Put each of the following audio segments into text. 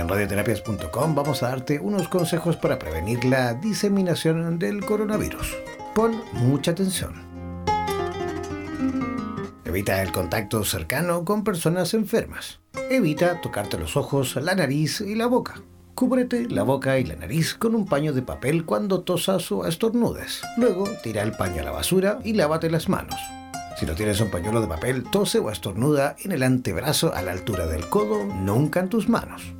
En radioterapias.com vamos a darte unos consejos para prevenir la diseminación del coronavirus. Pon mucha atención. Evita el contacto cercano con personas enfermas. Evita tocarte los ojos, la nariz y la boca. Cúbrete la boca y la nariz con un paño de papel cuando tosas o estornudes. Luego tira el paño a la basura y lávate las manos. Si no tienes un pañuelo de papel, tose o estornuda en el antebrazo a la altura del codo, nunca en tus manos.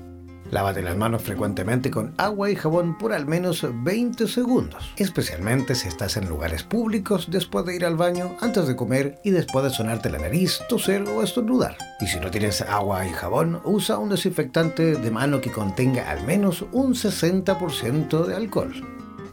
Lávate las manos frecuentemente con agua y jabón por al menos 20 segundos, especialmente si estás en lugares públicos después de ir al baño, antes de comer y después de sonarte la nariz, toser o estornudar. Y si no tienes agua y jabón, usa un desinfectante de mano que contenga al menos un 60% de alcohol.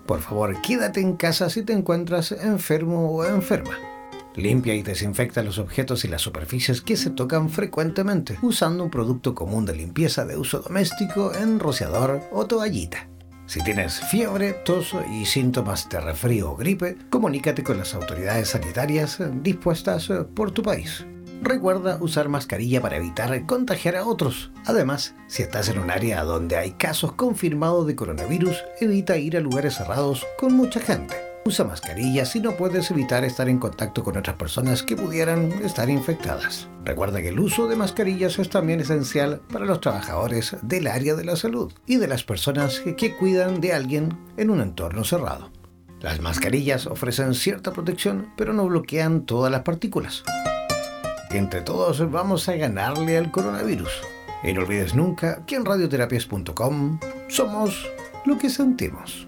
Por favor, quédate en casa si te encuentras enfermo o enferma. Limpia y desinfecta los objetos y las superficies que se tocan frecuentemente usando un producto común de limpieza de uso doméstico en rociador o toallita. Si tienes fiebre, tos y síntomas de resfrío o gripe, comunícate con las autoridades sanitarias dispuestas por tu país. Recuerda usar mascarilla para evitar contagiar a otros. Además, si estás en un área donde hay casos confirmados de coronavirus, evita ir a lugares cerrados con mucha gente. Usa mascarilla si no puedes evitar estar en contacto con otras personas que pudieran estar infectadas. Recuerda que el uso de mascarillas es también esencial para los trabajadores del área de la salud y de las personas que cuidan de alguien en un entorno cerrado. Las mascarillas ofrecen cierta protección, pero no bloquean todas las partículas. Entre todos vamos a ganarle al coronavirus. Y no olvides nunca que en radioterapias.com somos lo que sentimos.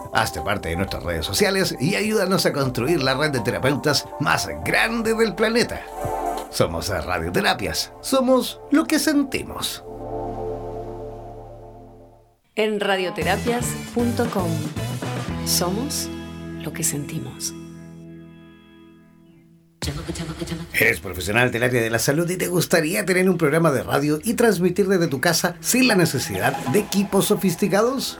Hazte parte de nuestras redes sociales y ayúdanos a construir la red de terapeutas más grande del planeta. Somos Radioterapias. Somos lo que sentimos. En radioterapias.com. Somos lo que sentimos. Eres profesional del área de la salud y te gustaría tener un programa de radio y transmitir desde tu casa sin la necesidad de equipos sofisticados?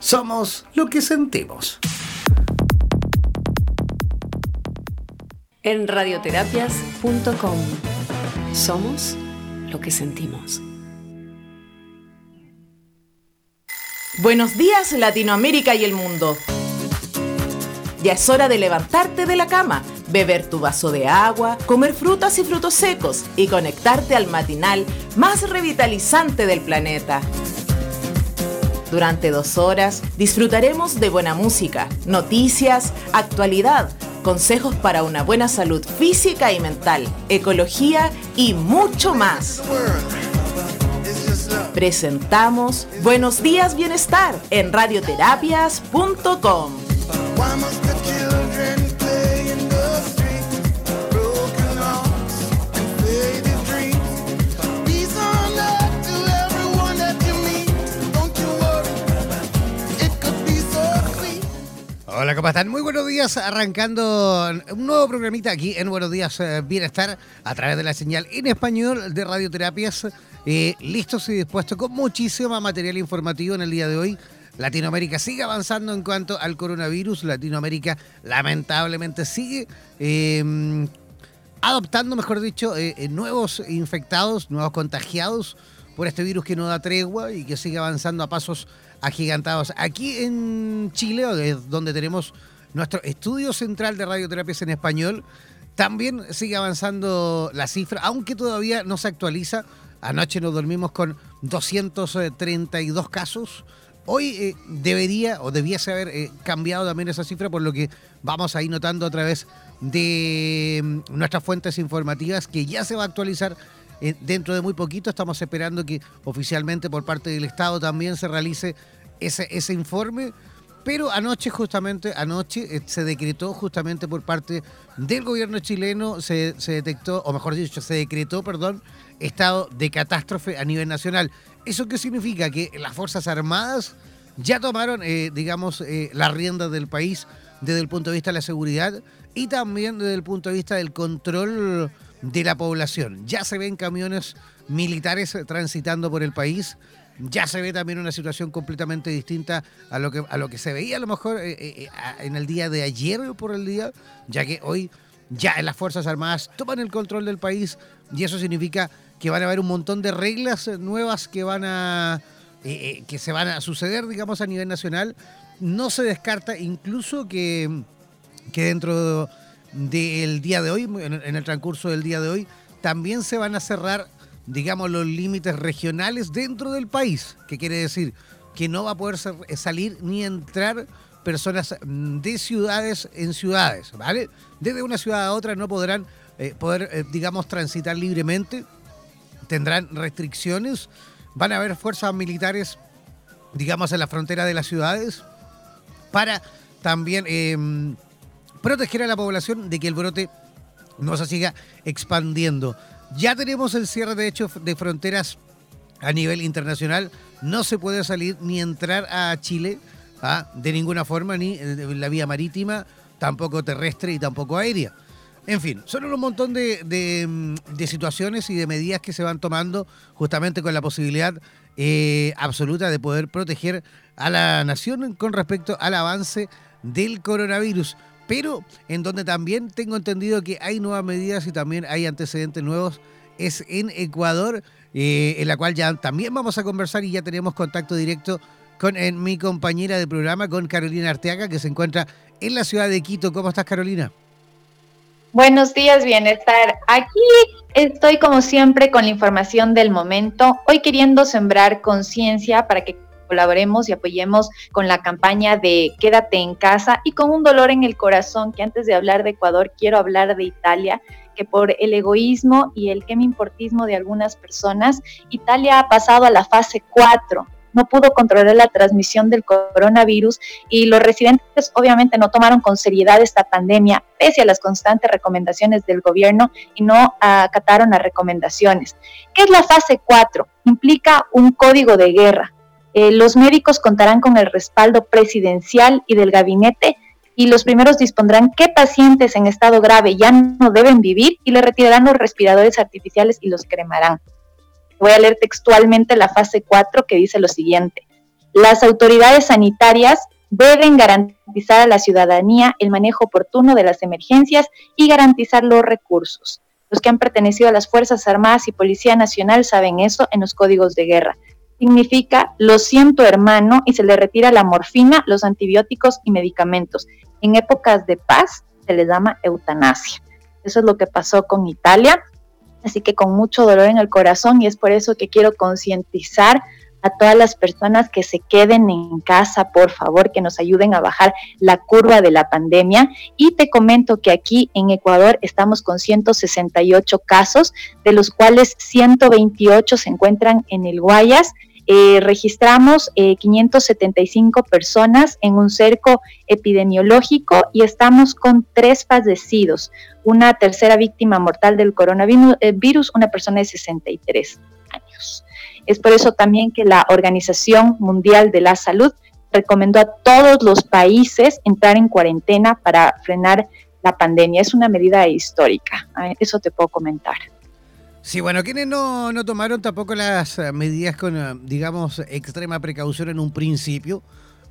somos lo que sentimos. En radioterapias.com somos lo que sentimos. Buenos días Latinoamérica y el mundo. Ya es hora de levantarte de la cama, beber tu vaso de agua, comer frutas y frutos secos y conectarte al matinal más revitalizante del planeta. Durante dos horas disfrutaremos de buena música, noticias, actualidad, consejos para una buena salud física y mental, ecología y mucho más. Presentamos Buenos Días Bienestar en radioterapias.com. Hola, ¿cómo están? Muy buenos días, arrancando un nuevo programita aquí en Buenos Días eh, Bienestar a través de la señal en español de Radioterapias. Eh, listos y dispuestos con muchísimo material informativo en el día de hoy. Latinoamérica sigue avanzando en cuanto al coronavirus. Latinoamérica lamentablemente sigue eh, adoptando, mejor dicho, nuevos infectados, nuevos contagiados por este virus que no da tregua y que sigue avanzando a pasos agigantados. Aquí en Chile, donde tenemos nuestro estudio central de radioterapias en español, también sigue avanzando la cifra, aunque todavía no se actualiza. Anoche nos dormimos con 232 casos. Hoy eh, debería o debiese haber eh, cambiado también esa cifra, por lo que vamos a ir notando a través de mm, nuestras fuentes informativas que ya se va a actualizar dentro de muy poquito. Estamos esperando que oficialmente por parte del Estado también se realice ese, ese informe. Pero anoche, justamente, anoche eh, se decretó justamente por parte del gobierno chileno, se, detectó, o mejor dicho, se decretó, perdón, estado de catástrofe a nivel nacional. ¿Eso qué significa? Que las Fuerzas Armadas ya tomaron, eh, digamos, eh, las riendas del país desde el punto de vista de la seguridad y también desde el punto de vista del control de la población. Ya se ven camiones militares transitando por el país ya se ve también una situación completamente distinta a lo que, a lo que se veía a lo mejor eh, eh, eh, en el día de ayer por el día, ya que hoy ya las Fuerzas Armadas toman el control del país y eso significa que van a haber un montón de reglas nuevas que van a que se van a suceder, digamos, a nivel nacional. No se descarta incluso que, que dentro del día de hoy, en el transcurso del día de hoy, también se van a cerrar digamos, los límites regionales dentro del país, que quiere decir que no va a poder eh, salir ni entrar personas mm, de ciudades en ciudades, ¿vale? Desde una ciudad a otra no podrán eh, poder, eh, digamos, transitar libremente, tendrán restricciones, van a haber fuerzas militares, digamos, en la frontera de las ciudades para también em, proteger a la población de que el brote no se siga expandiendo. Ya tenemos el cierre de hecho de fronteras a nivel internacional. No se puede salir ni entrar a Chile ¿ah? de ninguna forma, ni en la vía marítima, tampoco terrestre y tampoco aérea. En fin, son un montón de, mm, situaciones y de medidas que se van tomando justamente con la posibilidad eh, absoluta de poder proteger a la nación con respecto al avance del coronavirus pero en donde también tengo entendido que hay nuevas medidas y también hay antecedentes nuevos, es en Ecuador, eh, en la cual ya también vamos a conversar y ya tenemos contacto directo con mi compañera de programa, con Carolina Arteaga, que se encuentra en la ciudad de Quito. ¿Cómo estás, Carolina? Buenos días, bienestar. Aquí estoy como siempre con la información del momento, hoy queriendo sembrar conciencia para que colaboremos y apoyemos con la campaña de Quédate en casa y con un dolor en el corazón que antes de hablar de Ecuador quiero hablar de Italia que por el egoísmo y el que me importismo de algunas personas, Italia ha pasado a la fase 4 no pudo controlar la transmisión del coronavirus y los residentes obviamente no tomaron con seriedad esta pandemia pese a las constantes recomendaciones del gobierno y no acataron las recomendaciones. ¿Qué es la fase 4? Implica un código de guerra. Eh, los médicos contarán con el respaldo presidencial y del gabinete y los primeros dispondrán qué pacientes en estado grave ya no deben vivir y le retirarán los respiradores artificiales y los cremarán. Voy a leer textualmente la fase 4 que dice lo siguiente. Las autoridades sanitarias deben garantizar a la ciudadanía el manejo oportuno de las emergencias y garantizar los recursos. Los que han pertenecido a las Fuerzas Armadas y Policía Nacional saben eso en los códigos de guerra. Significa lo siento hermano y se le retira la morfina, los antibióticos y medicamentos. En épocas de paz se le llama eutanasia. Eso es lo que pasó con Italia así que con mucho dolor en el corazón y es por eso que quiero concientizar a todas las personas que se queden en casa, por favor, que nos ayuden a bajar la curva de la pandemia. Y te comento que aquí en Ecuador estamos con 168 casos, de los cuales 128 se encuentran en el Guayas eh, registramos 575 eh, personas en un cerco epidemiológico y estamos con tres fallecidos. Una tercera víctima mortal del coronavirus, eh, una persona de 63 años. Es por eso también que la Organización Mundial de la Salud recomendó a todos los países entrar en cuarentena para frenar la pandemia. Es una medida histórica. Ah, eso te puedo comentar. Sí, bueno, quienes no, no tomaron tampoco las eh, medidas con, eh, digamos, extrema precaución en un principio,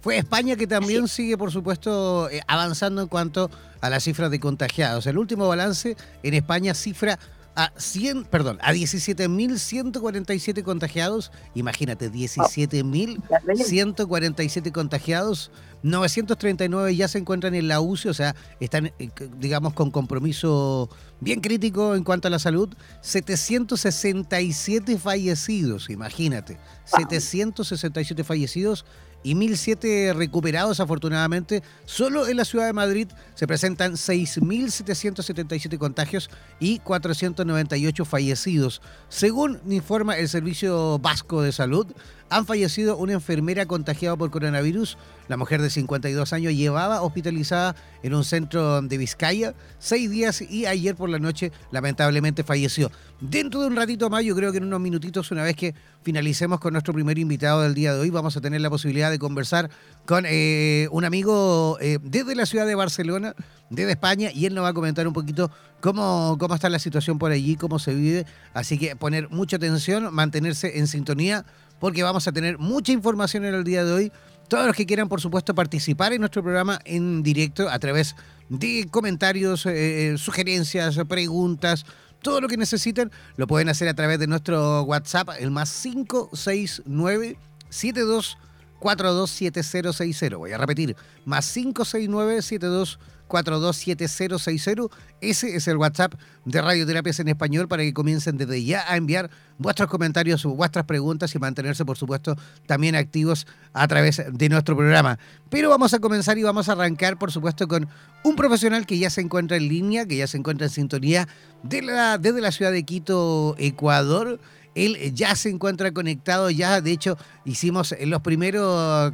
fue España que también sigue, por supuesto, eh, avanzando en cuanto a las cifras de contagiados. El último balance en España cifra a 100, perdón, a 17.147 contagiados. Imagínate, 17.147 contagiados. 939 ya se encuentran en la UCI, o sea, están, eh, digamos, con compromiso bien crítico en cuanto a la salud. 767 fallecidos, imagínate. 767 fallecidos y 1.007 recuperados afortunadamente. Solo en la ciudad de Madrid se presentan 6.777 contagios y 498 fallecidos. Según informa el Servicio Vasco de Salud, han fallecido una enfermera contagiada por coronavirus. La mujer de 52 años llevaba hospitalizada en un centro de Vizcaya seis días y ayer por la noche lamentablemente falleció. Dentro de un ratito más, yo creo que en unos minutitos, una vez que finalicemos con nuestro primer invitado del día de hoy, vamos a tener la posibilidad de conversar con eh, un amigo eh, desde la ciudad de Barcelona, desde España, y él nos va a comentar un poquito cómo, cómo está la situación por allí, cómo se vive. Así que poner mucha atención, mantenerse en sintonía porque vamos a tener mucha información en el día de hoy. Todos los que quieran, por supuesto, participar en nuestro programa en directo a través de comentarios, eh, eh, sugerencias, preguntas, todo lo que necesiten, lo pueden hacer a través de nuestro WhatsApp, el más 569 72 427060. Voy a repetir, más 569 72 427060. Ese es el WhatsApp de Radioterapias en Español para que comiencen desde ya a enviar vuestros comentarios, vuestras preguntas y mantenerse, por supuesto, también activos a través de nuestro programa. Pero vamos a comenzar y vamos a arrancar, por supuesto, con un profesional que ya se encuentra en línea, que ya se encuentra en sintonía desde la ciudad de Quito, Ecuador. Él ya se encuentra conectado, ya de hecho hicimos los primeros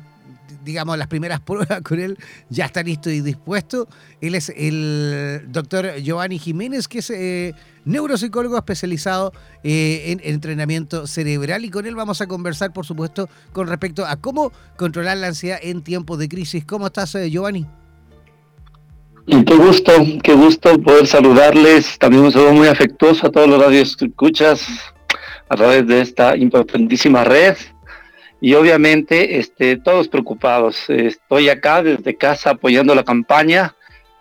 digamos, las primeras pruebas con él ya está listo y dispuesto. Él es el doctor Giovanni Jiménez, que es eh, neuropsicólogo especializado eh, en entrenamiento cerebral y con él vamos a conversar, por supuesto, con respecto a cómo controlar la ansiedad en tiempos de crisis. ¿Cómo estás, eh, Giovanni? Qué gusto, qué gusto poder saludarles. También un saludo muy afectuoso a todos los radios que escuchas a través de esta importantísima red y obviamente este, todos preocupados. Estoy acá desde casa apoyando la campaña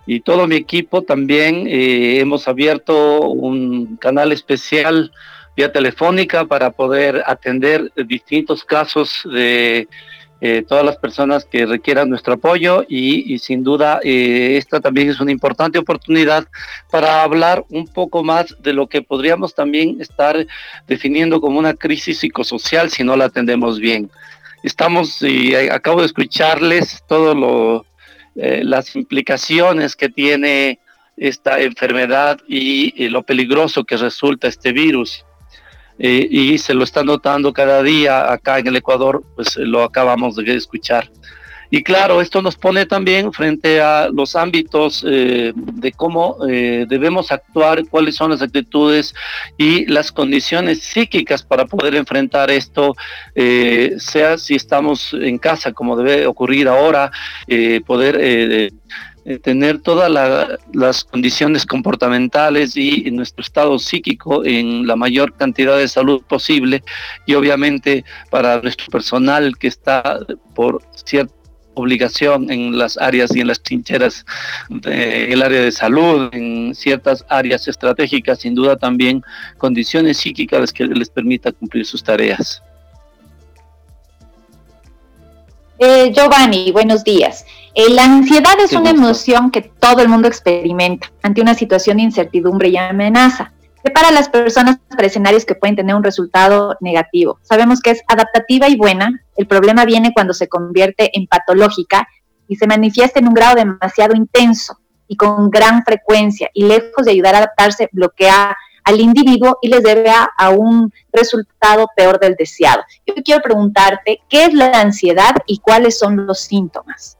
y todo mi equipo también eh, hemos abierto un canal especial vía telefónica para poder atender distintos casos de eh, todas las personas que requieran nuestro apoyo y, sin duda eh, esta también es una importante oportunidad para hablar un poco más de lo que podríamos también estar definiendo como una crisis psicosocial si no la atendemos bien. Estamos, y acabo de escucharles todo lo, eh, las implicaciones que tiene esta enfermedad y, lo peligroso que resulta este virus. Eh, y se lo está notando cada día acá en el Ecuador, pues lo acabamos de escuchar. Y claro, esto nos pone también frente a los ámbitos eh, de cómo eh, debemos actuar, cuáles son las actitudes y las condiciones psíquicas para poder enfrentar esto, eh, sea si estamos en casa, como debe ocurrir ahora, poder tener todas las condiciones comportamentales y nuestro estado psíquico en la mayor cantidad de salud posible y obviamente para nuestro personal que está por cierto obligación en las áreas y en las trincheras del área de salud, en ciertas áreas estratégicas, sin duda también condiciones psíquicas que les permita cumplir sus tareas. Eh, Giovanni, buenos días. Eh, la ansiedad es una emoción que todo el mundo experimenta ante una situación de incertidumbre y amenaza para las personas para escenarios que pueden tener un resultado negativo. Sabemos que es adaptativa y buena. El problema viene cuando se convierte en patológica y se manifiesta en un grado demasiado intenso y con gran frecuencia y lejos de ayudar a adaptarse, bloquea al individuo y les debe a, a, un resultado peor del deseado. Yo quiero preguntarte, ¿qué es la ansiedad y cuáles son los síntomas?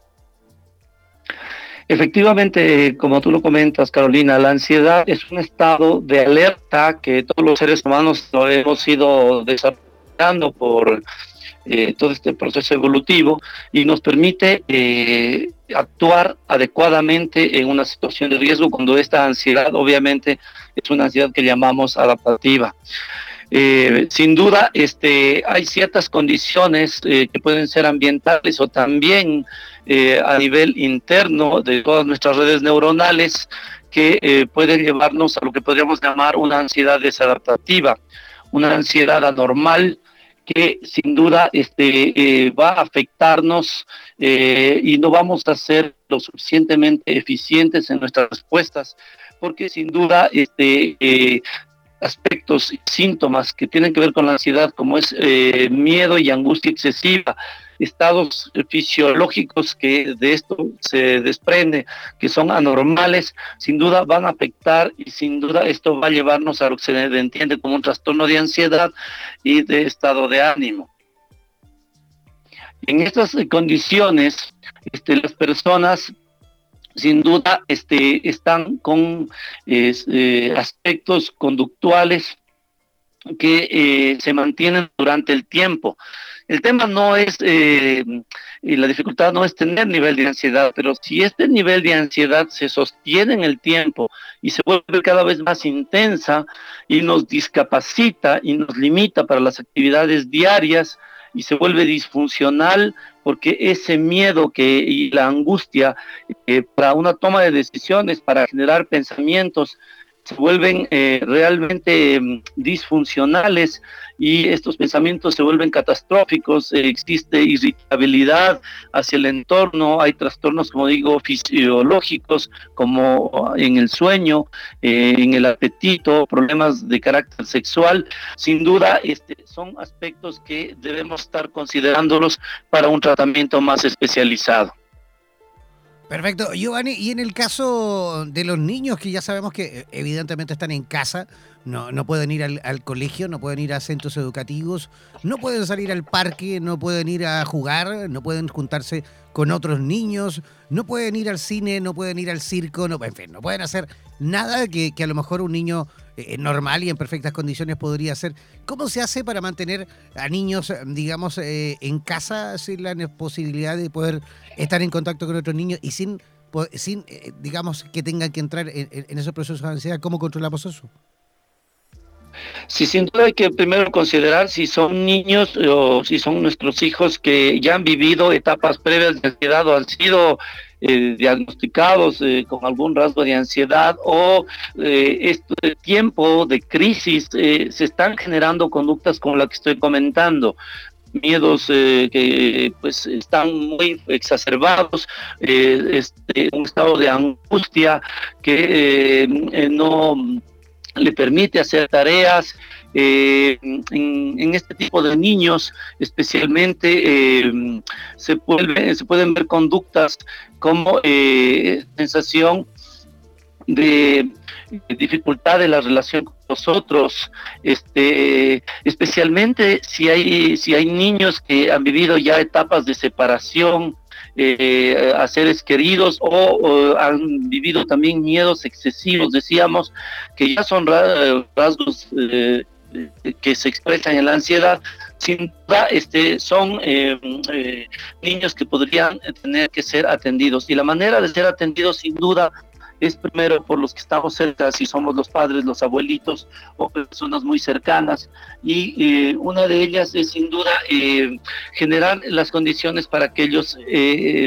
Efectivamente, como tú lo comentas, Carolina, la ansiedad es un estado de alerta que todos los seres humanos hemos ido desarrollando por eh, todo este proceso evolutivo y nos permite eh, actuar adecuadamente en una situación de riesgo cuando esta ansiedad obviamente es una ansiedad que llamamos adaptativa. Eh, sin duda, este, hay ciertas condiciones que pueden ser ambientales o también eh, a nivel interno de todas nuestras redes neuronales que eh, pueden llevarnos a lo que podríamos llamar una ansiedad desadaptativa, una ansiedad anormal que sin duda este, eh, va a afectarnos y no vamos a ser lo suficientemente eficientes en nuestras respuestas, porque sin duda este, aspectos y síntomas que tienen que ver con la ansiedad, como es miedo y angustia excesiva, estados fisiológicos que de esto se desprende, que son anormales, sin duda van a afectar y sin duda esto va a llevarnos a lo que se entiende como un trastorno de ansiedad y de estado de ánimo. En estas condiciones, este, las personas sin duda este, están con eh, aspectos conductuales que eh, se mantienen durante el tiempo. El tema no es, eh, y la dificultad no es tener nivel de ansiedad, pero si este nivel de ansiedad se sostiene en el tiempo y se vuelve cada vez más intensa y nos discapacita y nos limita para las actividades diarias y se vuelve disfuncional porque ese miedo que, y la angustia eh, para una toma de decisiones, para generar pensamientos, se vuelven eh, realmente mm, disfuncionales y estos pensamientos se vuelven catastróficos, existe irritabilidad hacia el entorno, hay trastornos, como digo, fisiológicos, como en el sueño, eh, en el apetito, problemas de carácter sexual. Sin duda, este, son aspectos que debemos estar considerándolos para un tratamiento más especializado. Perfecto. Giovanni, y en el caso de los niños que ya sabemos que eh, evidentemente están en casa, no, no pueden ir al, colegio, no pueden ir a centros educativos, no pueden salir al parque, no pueden ir a jugar, no pueden juntarse con otros niños, no pueden ir al cine, no pueden ir al circo, no, en fin, no pueden hacer nada que, a lo mejor un niño eh, normal y en perfectas condiciones podría hacer. ¿Cómo se hace para mantener a niños, digamos, eh, en casa sin la posibilidad de poder estar en contacto con otros niños y sin, sin eh, digamos, que tengan que entrar en, en esos procesos de ansiedad? ¿Cómo controlamos eso? Sí, sin duda hay que primero considerar si son niños o si son nuestros hijos que ya han vivido etapas previas de ansiedad o han sido eh, diagnosticados eh, con algún rasgo de ansiedad o eh, este tiempo de crisis se están generando conductas como la que estoy comentando miedos que pues están muy exacerbados, este, un estado de angustia que no le permite hacer tareas. Eh, en, este tipo de niños especialmente eh, se, se pueden ver conductas como eh, sensación de, dificultad de la relación con nosotros, este, especialmente si hay, si hay niños que han vivido ya etapas de separación, eh, a seres queridos o, han vivido también miedos excesivos, decíamos, que ya son rasgos eh, que se expresan en la ansiedad, sin duda este, son eh, eh, niños que podrían tener que ser atendidos. Y la manera de ser atendidos, sin duda, es primero por los que estamos cerca, si somos los padres, los abuelitos o personas muy cercanas. Y eh, una de ellas es sin duda generar las condiciones para que ellos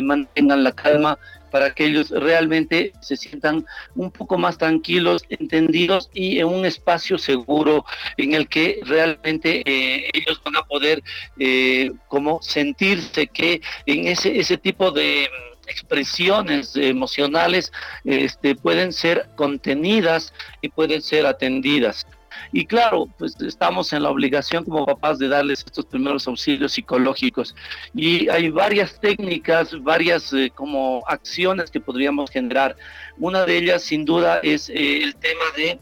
mantengan la calma para que ellos realmente se sientan un poco más tranquilos, entendidos y en un espacio seguro en el que realmente eh, ellos van a poder eh, como sentirse que en ese, ese tipo de expresiones emocionales este, pueden ser contenidas y pueden ser atendidas. Y claro, pues estamos en la obligación como papás de darles estos primeros auxilios psicológicos. Y hay varias técnicas, varias eh, como acciones que podríamos generar. Una de ellas, sin duda, es eh, el tema de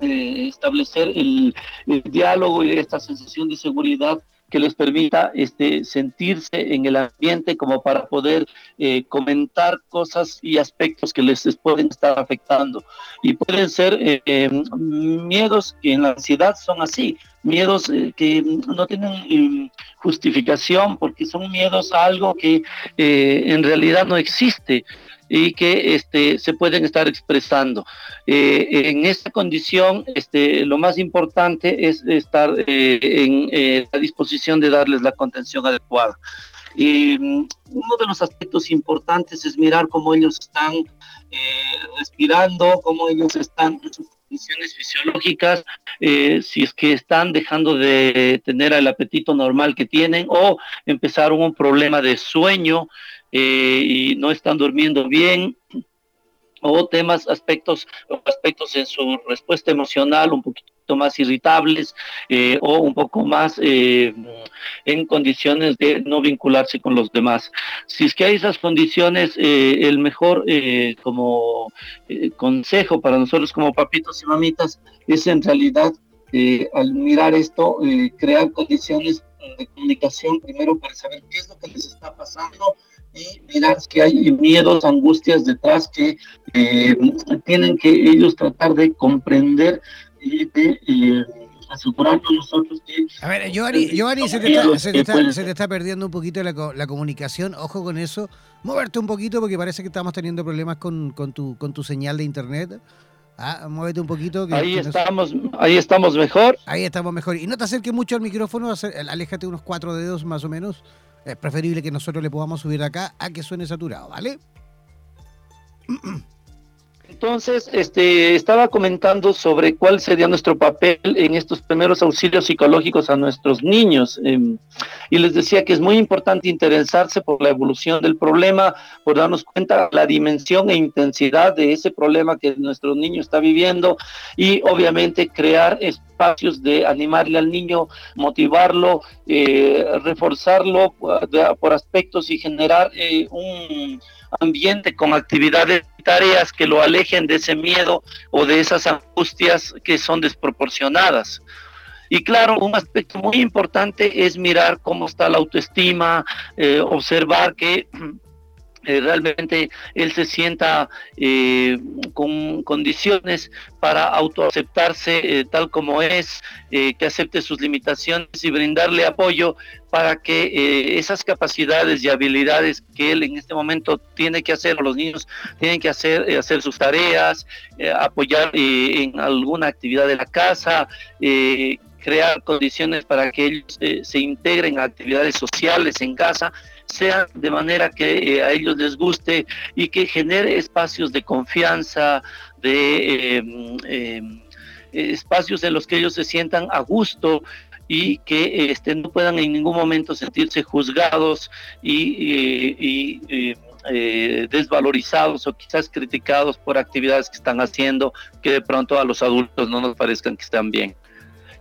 eh, establecer el, el, diálogo y esta sensación de seguridad que les permita este, sentirse en el ambiente como para poder eh, comentar cosas y aspectos que les, pueden estar afectando. Y pueden ser eh, eh, miedos que en la ansiedad son así, miedos que no tienen justificación porque son miedos a algo que en realidad no existe y que este, se pueden estar expresando. Eh, en esta condición, este, lo más importante es estar eh, en eh, la disposición de darles la contención adecuada. Y mm, uno de los aspectos importantes es mirar cómo ellos están respirando, cómo ellos están en sus condiciones fisiológicas, si es que están dejando de tener el apetito normal que tienen o empezaron un problema de sueño eh, y no están durmiendo bien o temas, aspectos, aspectos en su respuesta emocional un poquito más irritables eh, o un poco más eh, en condiciones de no vincularse con los demás. Si es que hay esas condiciones, el mejor como consejo para nosotros como papitos y mamitas es en realidad al mirar esto, crear condiciones de comunicación primero para saber qué es lo que les está pasando y mirar que hay miedos, angustias detrás que eh, tienen que ellos tratar de comprender y de eh, asegurarnos nosotros que... A ver, Giovanni, se, te está, se, te está, se, te está, perdiendo un poquito la, la, comunicación, ojo con eso, moverte un poquito porque parece que estamos teniendo problemas con, con, tu, con tu señal de internet. Ah, muévete un poquito. ahí estamos, ahí estamos mejor. Ahí estamos mejor. Y no te acerques mucho al micrófono, aléjate unos cuatro dedos más o menos es preferible que nosotros le podamos subir acá a que suene saturado, ¿vale? Entonces, este, estaba comentando sobre cuál sería nuestro papel en estos primeros auxilios psicológicos a nuestros niños. Em, y les decía que es muy importante interesarse por la evolución del problema, por darnos cuenta la dimensión e intensidad de ese problema que nuestro niño está viviendo y obviamente crear de animarle al niño, motivarlo, eh, reforzarlo uh, por, aspectos y generar eh, un ambiente con actividades y tareas que lo alejen de ese miedo o de esas angustias que son desproporcionadas. Y claro, un aspecto muy importante es mirar cómo está la autoestima, eh, observar que eh, realmente él se sienta eh, con condiciones para autoaceptarse eh, tal como es, que acepte sus limitaciones y brindarle apoyo para que esas capacidades y habilidades que él en este momento tiene que hacer, los niños tienen que hacer, hacer sus tareas, apoyar en alguna actividad de la casa, crear condiciones para que ellos se integren a actividades sociales en casa, sea de manera que eh, a ellos les guste y que genere espacios de confianza, de em, em, espacios en los que ellos se sientan a gusto y que este, no puedan en ningún momento sentirse juzgados y, eh, desvalorizados o quizás criticados por actividades que están haciendo que de pronto a los adultos no nos parezcan que están bien.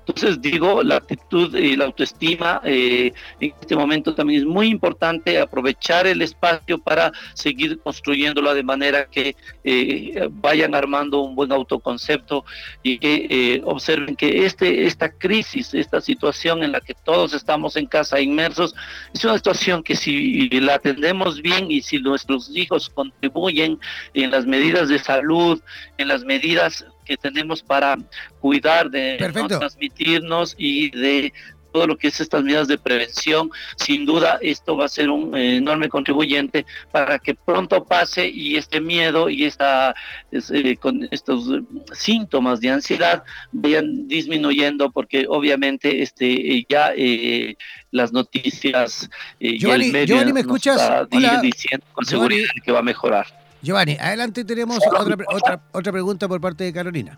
Entonces digo, la actitud y la autoestima eh, en este momento también es muy importante aprovechar el espacio para seguir construyéndolo de manera que eh, vayan armando un buen autoconcepto y que eh, observen que este, esta crisis, esta situación en la que todos estamos en casa inmersos, es una situación que si la atendemos bien y si nuestros hijos contribuyen en las medidas de salud, en las medidas que tenemos para cuidar de no transmitirnos y de todo lo que es estas medidas de prevención, sin duda esto va a ser un eh, enorme contribuyente para que pronto pase y este miedo y esta eh, con estos síntomas de ansiedad vayan disminuyendo porque obviamente este ya eh, las noticias y el medio ¿me escuchas? diciendo con seguridad que va a mejorar. Giovanni, adelante tenemos otra, otra, otra pregunta por parte de Carolina.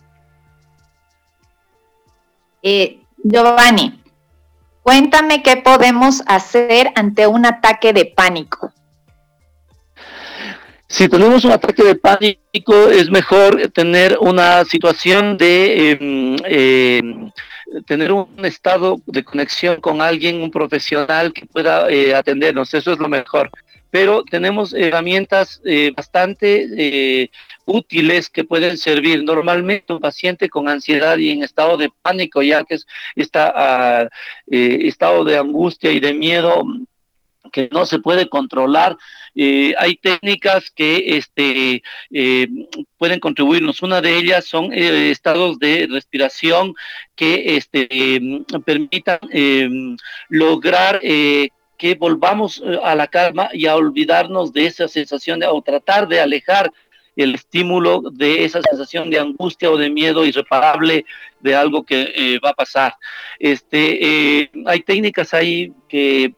Eh, Giovanni, cuéntame qué podemos hacer ante un ataque de pánico. Si tenemos un ataque de pánico, es mejor tener una situación de em, tener un estado de conexión con alguien, un profesional que pueda eh, atendernos. Eso es lo mejor pero tenemos herramientas eh, bastante eh, útiles que pueden servir. Normalmente un paciente con ansiedad y en estado de pánico, ya que es está ah, eh, estado de angustia y de miedo que no se puede controlar. hay técnicas que este, pueden contribuirnos. Una de ellas son estados de respiración que este, permitan lograr que volvamos eh, a la calma y a olvidarnos de esa sensación de, o tratar de alejar el estímulo de esa sensación de angustia o de miedo irreparable de algo que eh, va a pasar. Este, eh, hay técnicas ahí que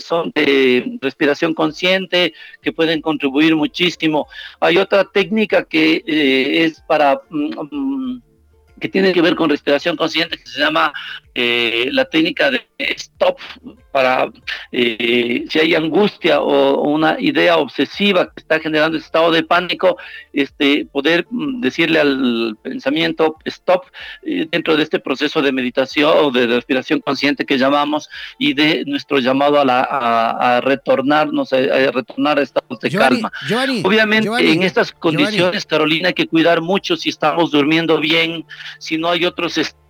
son de respiración consciente, que pueden contribuir muchísimo. Hay otra técnica que es para... Mm, mm, que tiene que ver con respiración consciente, que se llama la técnica de stop para eh, si hay angustia o, una idea obsesiva que está generando ese estado de pánico, este, poder mm, decirle al pensamiento stop eh, dentro de este proceso de meditación o de respiración consciente que llamamos y de nuestro llamado a, la, a, retornarnos, a, retornar a estados de calma. Obviamente en estas condiciones, Carolina, hay que cuidar mucho si estamos durmiendo bien, si no hay otros estados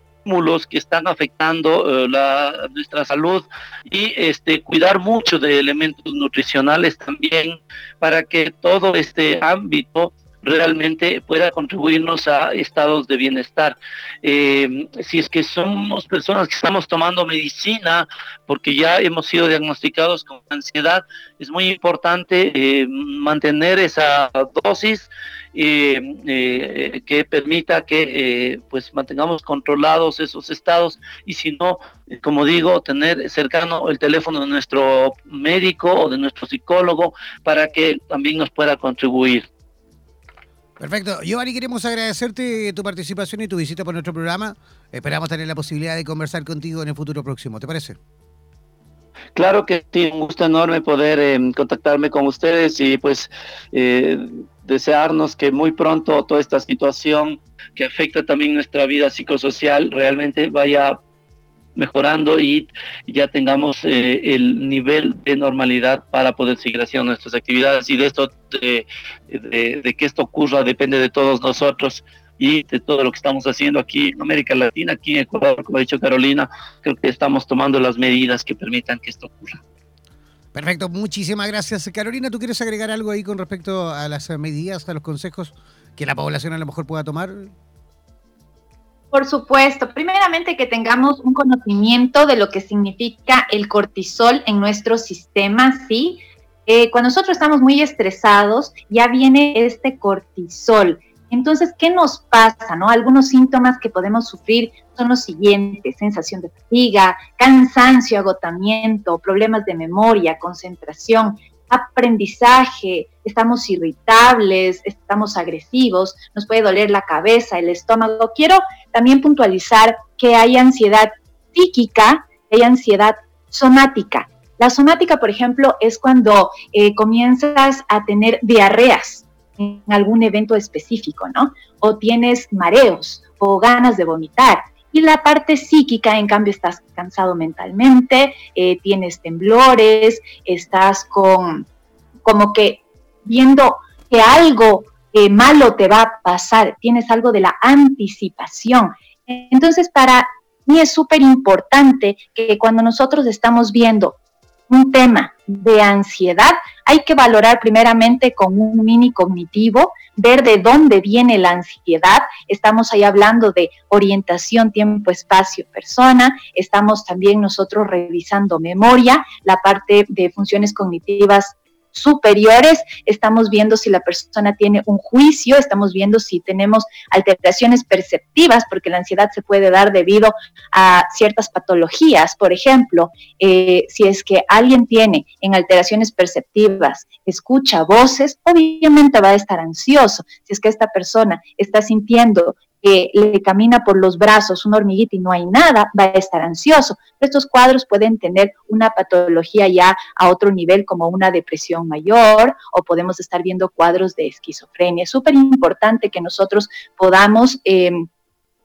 que están afectando eh, la, nuestra salud y este, cuidar mucho de elementos nutricionales también para que todo este ámbito realmente pueda contribuirnos a estados de bienestar. Eh, si es que somos personas que estamos tomando medicina porque ya hemos sido diagnosticados con ansiedad, es muy importante eh, mantener esa dosis que permita que eh, pues mantengamos controlados esos estados y si no, como digo, tener cercano el teléfono de nuestro médico o de nuestro psicólogo para que también nos pueda contribuir. Perfecto. Giovanni, queremos agradecerte tu participación y tu visita por nuestro programa. Esperamos tener la posibilidad de conversar contigo en el futuro próximo. ¿Te parece? Claro que sí, un gusto enorme poder eh, contactarme con ustedes y pues eh, desearnos que muy pronto toda esta situación que afecta también nuestra vida psicosocial realmente vaya mejorando y ya tengamos eh, el nivel de normalidad para poder seguir haciendo nuestras actividades. Y de esto de, de que esto ocurra depende de todos nosotros y de todo lo que estamos haciendo aquí en América Latina, aquí en Ecuador, como ha dicho Carolina, creo que estamos tomando las medidas que permitan que esto ocurra. Perfecto, muchísimas gracias. Carolina, ¿tú quieres agregar algo ahí con respecto a las medidas, a los consejos que la población a lo mejor pueda tomar? Por supuesto, primeramente que tengamos un conocimiento de lo que significa el cortisol en nuestro sistema, ¿sí? Eh, cuando nosotros estamos muy estresados, ya viene este cortisol. Entonces, ¿qué nos pasa? No? Algunos síntomas que podemos sufrir son los siguientes, sensación de fatiga, cansancio, agotamiento, problemas de memoria, concentración, aprendizaje, estamos irritables, estamos agresivos, nos puede doler la cabeza, el estómago. Quiero también puntualizar que hay ansiedad psíquica, hay ansiedad somática. La somática, por ejemplo, es cuando eh, comienzas a tener diarreas, en algún evento específico, ¿no? O tienes mareos o ganas de vomitar. Y la parte psíquica, en cambio, estás cansado mentalmente, eh, tienes temblores, estás con como que viendo que algo eh, malo te va a pasar, tienes algo de la anticipación. Entonces, para mí es súper importante que cuando nosotros estamos viendo un tema de ansiedad, hay que valorar primeramente con un mini cognitivo, ver de dónde viene la ansiedad. Estamos ahí hablando de orientación, tiempo, espacio, persona. Estamos también nosotros revisando memoria, la parte de funciones cognitivas superiores, estamos viendo si la persona tiene un juicio, estamos viendo si tenemos alteraciones perceptivas, porque la ansiedad se puede dar debido a ciertas patologías. Por ejemplo, eh, si es que alguien tiene en alteraciones perceptivas, escucha voces, obviamente va a estar ansioso. Si es que esta persona está sintiendo que le camina por los brazos una hormiguita y no hay nada, va a estar ansioso. Estos cuadros pueden tener una patología ya a otro nivel como una depresión mayor o podemos estar viendo cuadros de esquizofrenia. Es súper importante que nosotros podamos em,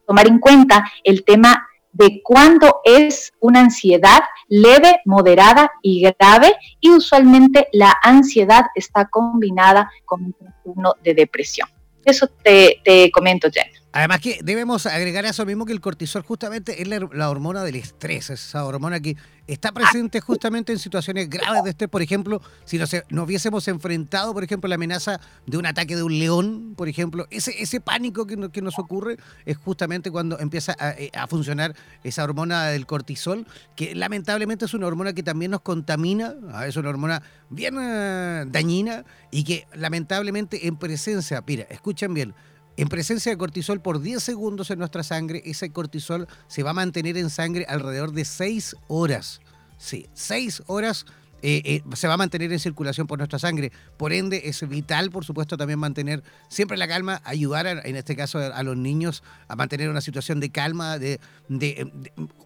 tomar en cuenta el tema de cuándo es una ansiedad leve, moderada y grave y usualmente la ansiedad está combinada con un trastorno de depresión. Eso te, comento, Jen. Además que debemos agregar a eso mismo que el cortisol justamente es la, hormona del estrés, esa hormona que está presente justamente en situaciones graves de estrés. Por ejemplo, si nos, nos hubiésemos enfrentado, por ejemplo, la amenaza de un ataque de un león, por ejemplo, ese, pánico que, nos ocurre es justamente cuando empieza a, eh, a, funcionar esa hormona del cortisol, que lamentablemente es una hormona que también nos contamina, ah, es una hormona bien uh, dañina y que lamentablemente en presencia, mira, escuchen bien, en presencia de cortisol por 10 segundos en nuestra sangre, ese cortisol se va a mantener en sangre alrededor de 6 horas. Sí, 6 horas eh, eh, se va a mantener en circulación por nuestra sangre. Por ende, es vital, por supuesto, también mantener siempre la calma, ayudar, en este caso, a, los niños a mantener una situación de calma, de,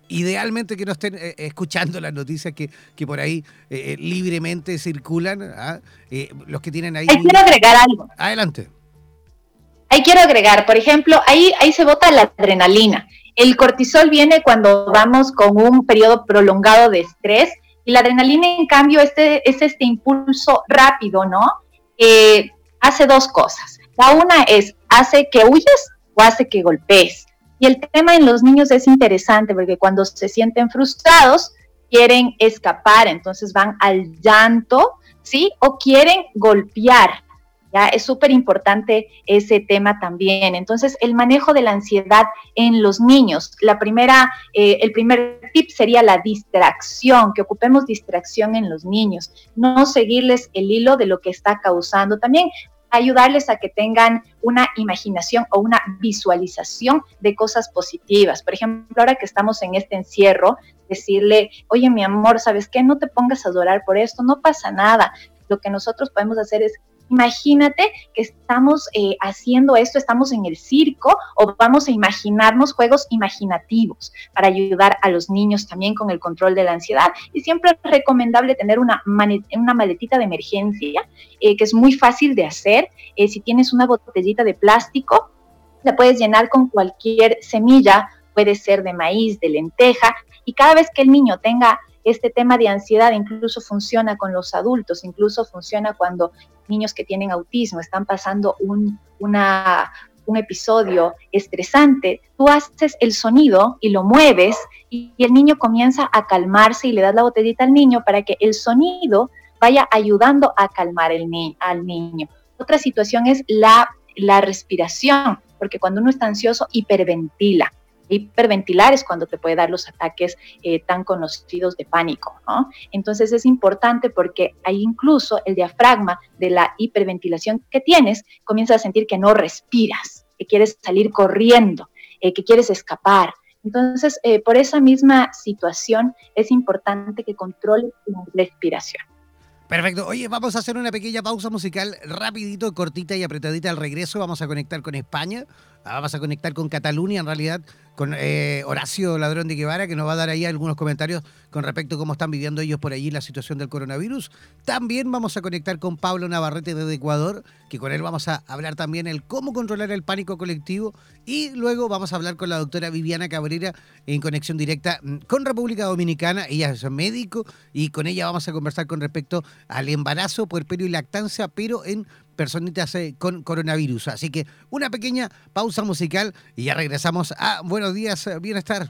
idealmente que no estén eh, escuchando las noticias que, que por ahí libremente circulan. ¿ah? los que tienen ahí... Quiero agregar algo. Adelante. Ahí quiero agregar, por ejemplo, ahí, ahí se bota la adrenalina. El cortisol viene cuando vamos con un periodo prolongado de estrés y la adrenalina, en cambio, este, es este impulso rápido, ¿no? Eh, hace dos cosas. La una es, hace que huyas o hace que golpees. Y el tema en los niños es interesante porque cuando se sienten frustrados, quieren escapar, entonces van al llanto, ¿sí? O quieren golpear. Es súper importante ese tema también. Entonces, el manejo de la ansiedad en los niños. La primera, eh, el primer tip sería la distracción, que ocupemos distracción en los niños, no seguirles el hilo de lo que está causando. También ayudarles a que tengan una imaginación o una visualización de cosas positivas. Por ejemplo, ahora que estamos en este encierro, decirle, oye mi amor, ¿sabes qué? No te pongas a adorar por esto, no pasa nada. Lo que nosotros podemos hacer es Imagínate que estamos eh, haciendo esto, estamos en el circo o vamos a imaginarnos juegos imaginativos para ayudar a los niños también con el control de la ansiedad. Y siempre es recomendable tener una, una maletita de emergencia eh, que es muy fácil de hacer. Eh, si tienes una botellita de plástico, la puedes llenar con cualquier semilla, puede ser de maíz, de lenteja, y cada vez que el niño tenga este tema de ansiedad incluso funciona con los adultos, incluso funciona cuando niños que tienen autismo están pasando un, episodio estresante, tú haces el sonido y lo mueves y, el niño comienza a calmarse y le das la botellita al niño para que el sonido vaya ayudando a calmar el al niño. Otra situación es la, la respiración, porque cuando uno está ansioso hiperventila hiperventilar es cuando te puede dar los ataques eh, tan conocidos de pánico, ¿no? Entonces es importante porque hay incluso el diafragma de la hiperventilación que tienes, comienza a sentir que no respiras, que quieres salir corriendo, eh, que quieres escapar. Entonces, eh, por esa misma situación es importante que controle la respiración. Perfecto. Oye, vamos a hacer una pequeña pausa musical rapidito, cortita y apretadita al regreso. Vamos a conectar con España vamos a conectar con Cataluña en realidad con eh, Horacio Ladrón de Guevara, que nos va a dar ahí algunos comentarios con respecto a cómo están viviendo ellos por allí la situación del coronavirus. También vamos a conectar con Pablo Navarrete desde Ecuador, que con él vamos a hablar también el cómo controlar el pánico colectivo. Y luego vamos a hablar con la doctora Viviana Cabrera en conexión directa mm, con República Dominicana. Ella es médico y con ella vamos a conversar con respecto al embarazo, puerperio y lactancia, pero en personitas eh, con coronavirus. Así que una pequeña pausa musical y ya regresamos a Buenos Días, eh, Bienestar.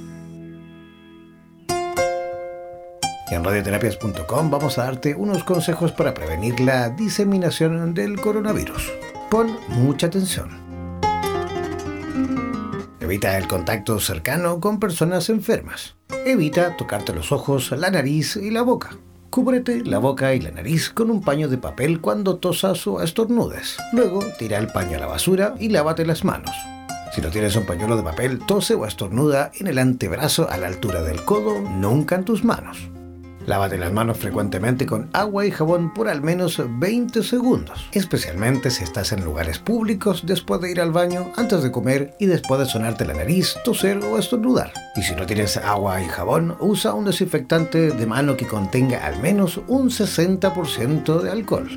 En radioterapias.com vamos a darte unos consejos para prevenir la diseminación del coronavirus. Pon mucha atención. Evita el contacto cercano con personas enfermas. Evita tocarte los ojos, la nariz y la boca. Cúbrete la boca y la nariz con un paño de papel cuando tosas o estornudes. Luego tira el paño a la basura y lávate las manos. Si no tienes un pañuelo de papel, tose o estornuda en el antebrazo a la altura del codo, nunca en tus manos. Lávate las manos frecuentemente con agua y jabón por al menos 20 segundos, especialmente si estás en lugares públicos después de ir al baño, antes de comer y después de sonarte la nariz, toser o estornudar. Y si no tienes agua y jabón, usa un desinfectante de mano que contenga al menos un 60% de alcohol.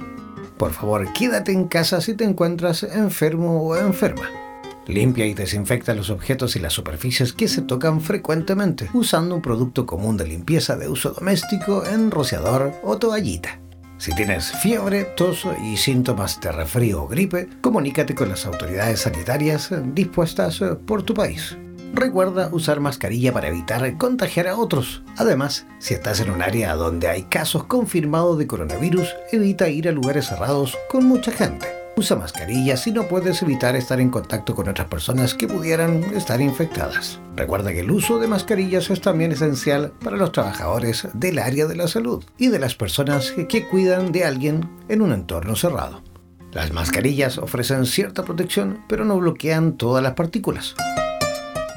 Por favor, quédate en casa si te encuentras enfermo o enferma. Limpia y desinfecta los objetos y las superficies que se tocan frecuentemente usando un producto común de limpieza de uso doméstico en rociador o toallita. Si tienes fiebre, tos y síntomas de resfrío o gripe, comunícate con las autoridades sanitarias dispuestas por tu país. Recuerda usar mascarilla para evitar contagiar a otros. Además, si estás en un área donde hay casos confirmados de coronavirus, evita ir a lugares cerrados con mucha gente. Usa mascarilla si no puedes evitar estar en contacto con otras personas que pudieran estar infectadas. Recuerda que el uso de mascarillas es también esencial para los trabajadores del área de la salud y de las personas que cuidan de alguien en un entorno cerrado. Las mascarillas ofrecen cierta protección, pero no bloquean todas las partículas.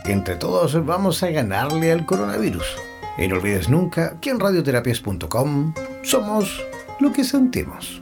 Entre todos vamos a ganarle al coronavirus. Y no olvides nunca que en radioterapias.com somos lo que sentimos.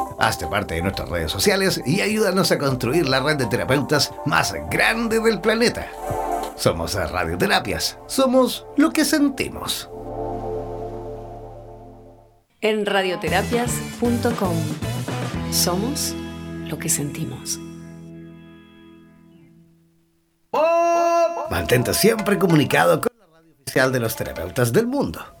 Hazte parte de nuestras redes sociales y ayúdanos a construir la red de terapeutas más grande del planeta. Somos Radioterapias. Somos lo que sentimos. En radioterapias.com somos lo que sentimos. Mantente siempre comunicado con la radio oficial de los terapeutas del mundo.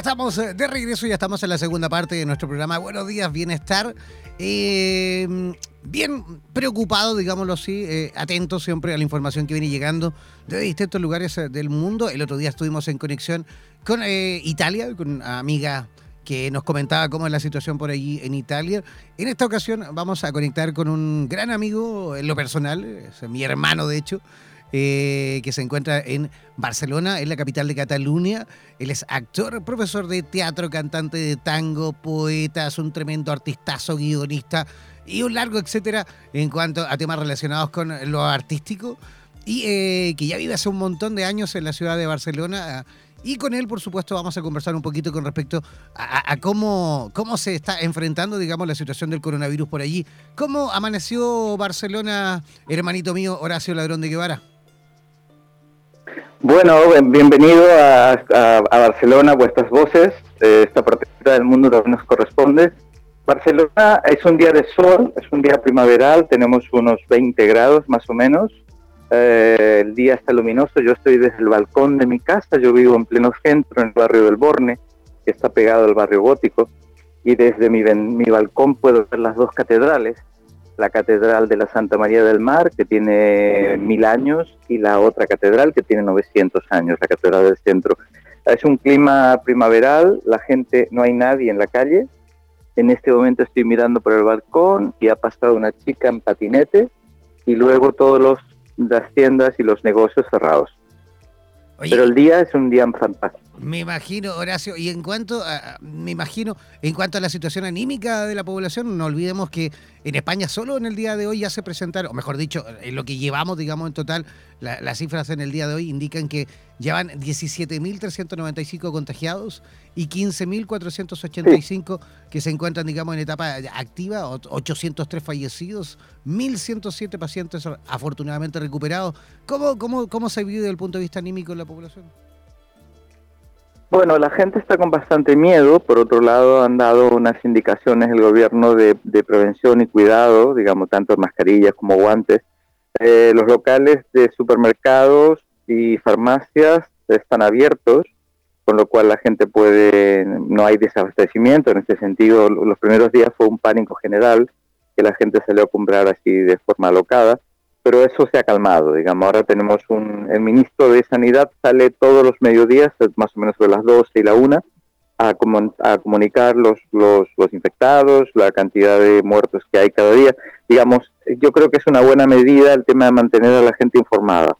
Estamos eh, de regreso, ya estamos en la segunda parte de nuestro programa Buenos Días, Bienestar. Eh, bien preocupado, digámoslo así, eh, atento siempre a la información que viene llegando de distintos lugares del mundo. El otro día estuvimos en conexión con Italia, con una amiga que nos comentaba cómo es la situación por allí en Italia. En esta ocasión vamos a conectar con un gran amigo en lo personal, es mi hermano de hecho, eh, que se encuentra en Barcelona, en la capital de Cataluña. Él es actor, profesor de teatro, cantante de tango, poeta, es un tremendo artistazo, guionista y un largo etcétera en cuanto a temas relacionados con lo artístico. Y eh, que ya vive hace un montón de años en la ciudad de Barcelona. Y con él, por supuesto, vamos a conversar un poquito con respecto a, cómo, cómo se está enfrentando, digamos, la situación del coronavirus por allí. ¿Cómo amaneció Barcelona, hermanito mío Horacio Ladrón de Guevara? Bueno, bienvenido a, Barcelona, vuestras voces. esta parte del mundo también nos corresponde. Barcelona es un día de sol, es un día primaveral, tenemos unos 20 grados más o menos. Eh, el día está luminoso, yo estoy desde el balcón de mi casa, yo vivo en pleno centro, en el barrio del Borne, que está pegado al barrio gótico, y desde mi, mi balcón puedo ver las dos catedrales, la Catedral de la Santa María del Mar, que tiene mil años, y la otra catedral, que tiene 900 años, la Catedral del Centro. Es un clima primaveral, la gente, no hay nadie en la calle. En este momento estoy mirando por el balcón y ha pasado una chica en patinete y luego todas las tiendas y los negocios cerrados. Pero el día es un día fantástico. Me imagino, Horacio, y en cuanto a, me imagino, en cuanto a la situación anímica de la población, no olvidemos que en España solo en el día de hoy ya se presentaron, o mejor dicho, en lo que llevamos, digamos, en total, las cifras en el día de hoy indican que llevan 17.395 contagiados y 15.485 que se encuentran, digamos, en etapa activa, 803 fallecidos, 1.107 pacientes afortunadamente recuperados. ¿Cómo, cómo, cómo se vive desde el punto de vista anímico en la población? Bueno, la gente está con bastante miedo. Por otro lado, han dado unas indicaciones el gobierno de, prevención y cuidado, digamos, tanto mascarillas como guantes. Eh, los locales de supermercados y farmacias están abiertos, con lo cual la gente puede, no hay desabastecimiento. En este sentido, los primeros días fue un pánico general, que la gente salió a comprar así de forma alocada pero eso se ha calmado, digamos, ahora tenemos un, el ministro de Sanidad sale todos los mediodías, más o menos sobre las 12 y la 1, a, a comunicar los, los, los, infectados, la cantidad de muertos que hay cada día. Digamos, yo creo que es una buena medida el tema de mantener a la gente informada.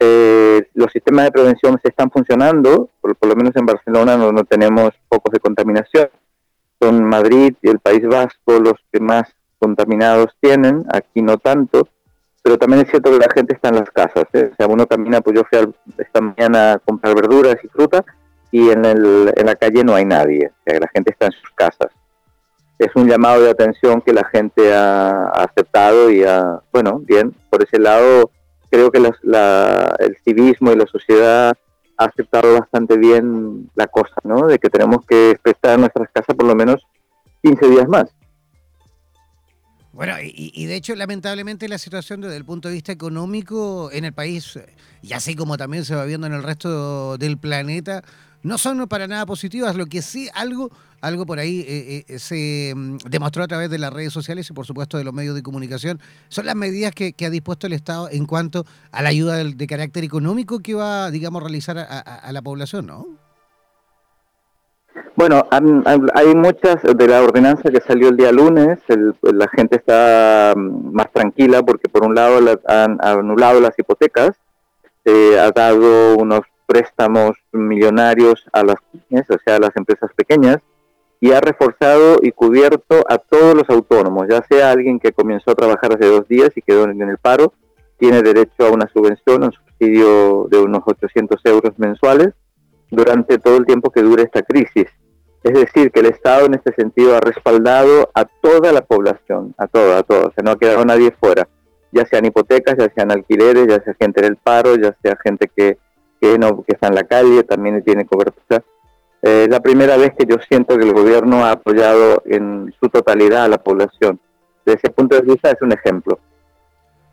Eh, los sistemas de prevención se están funcionando, por, por lo menos en Barcelona no, no tenemos focos de contaminación. Son Madrid y el País Vasco los que más contaminados tienen, aquí no tanto pero también es cierto que la gente está en las casas. ¿eh? O sea, uno camina, pues yo fui esta mañana a comprar verduras y fruta y en, el, en la calle no hay nadie. O sea, la gente está en sus casas. Es un llamado de atención que la gente ha, aceptado y ha, bueno, bien, por ese lado creo que la, el civismo y la sociedad ha aceptado bastante bien la cosa, ¿no? De que tenemos que estar en nuestras casas por lo menos 15 días más. Bueno, y, de hecho, lamentablemente, la situación desde el punto de vista económico en el país, y así como también se va viendo en el resto del planeta, no son para nada positivas. Lo que sí, algo, algo por ahí eh, eh, se mm, demostró a través de las redes sociales y, por supuesto, de los medios de comunicación, son las medidas que, ha dispuesto el Estado en cuanto a la ayuda de, carácter económico que va, digamos, a realizar a la población, ¿no? Bueno, hay muchas de la ordenanza que salió el día lunes, la gente está mm, más tranquila porque por un lado han anulado las hipotecas, eh, ha dado unos préstamos millonarios a las o sea, a las empresas pequeñas, y ha reforzado y cubierto a todos los autónomos, ya sea alguien que comenzó a trabajar hace dos días y quedó en el paro, tiene derecho a una subvención, un subsidio de unos 800 euros mensuales durante todo el tiempo que dure esta crisis. Es decir, que el Estado en este sentido ha respaldado a toda la población, a toda, a toda, o sea, no ha quedado nadie fuera, ya sean hipotecas, ya sean alquileres, ya sea gente en el paro, ya sea gente que, que, no, que está en la calle, también tiene cobertura. Eh, es la primera vez que yo siento que el gobierno ha apoyado en su totalidad a la población. Desde ese punto de vista es un ejemplo.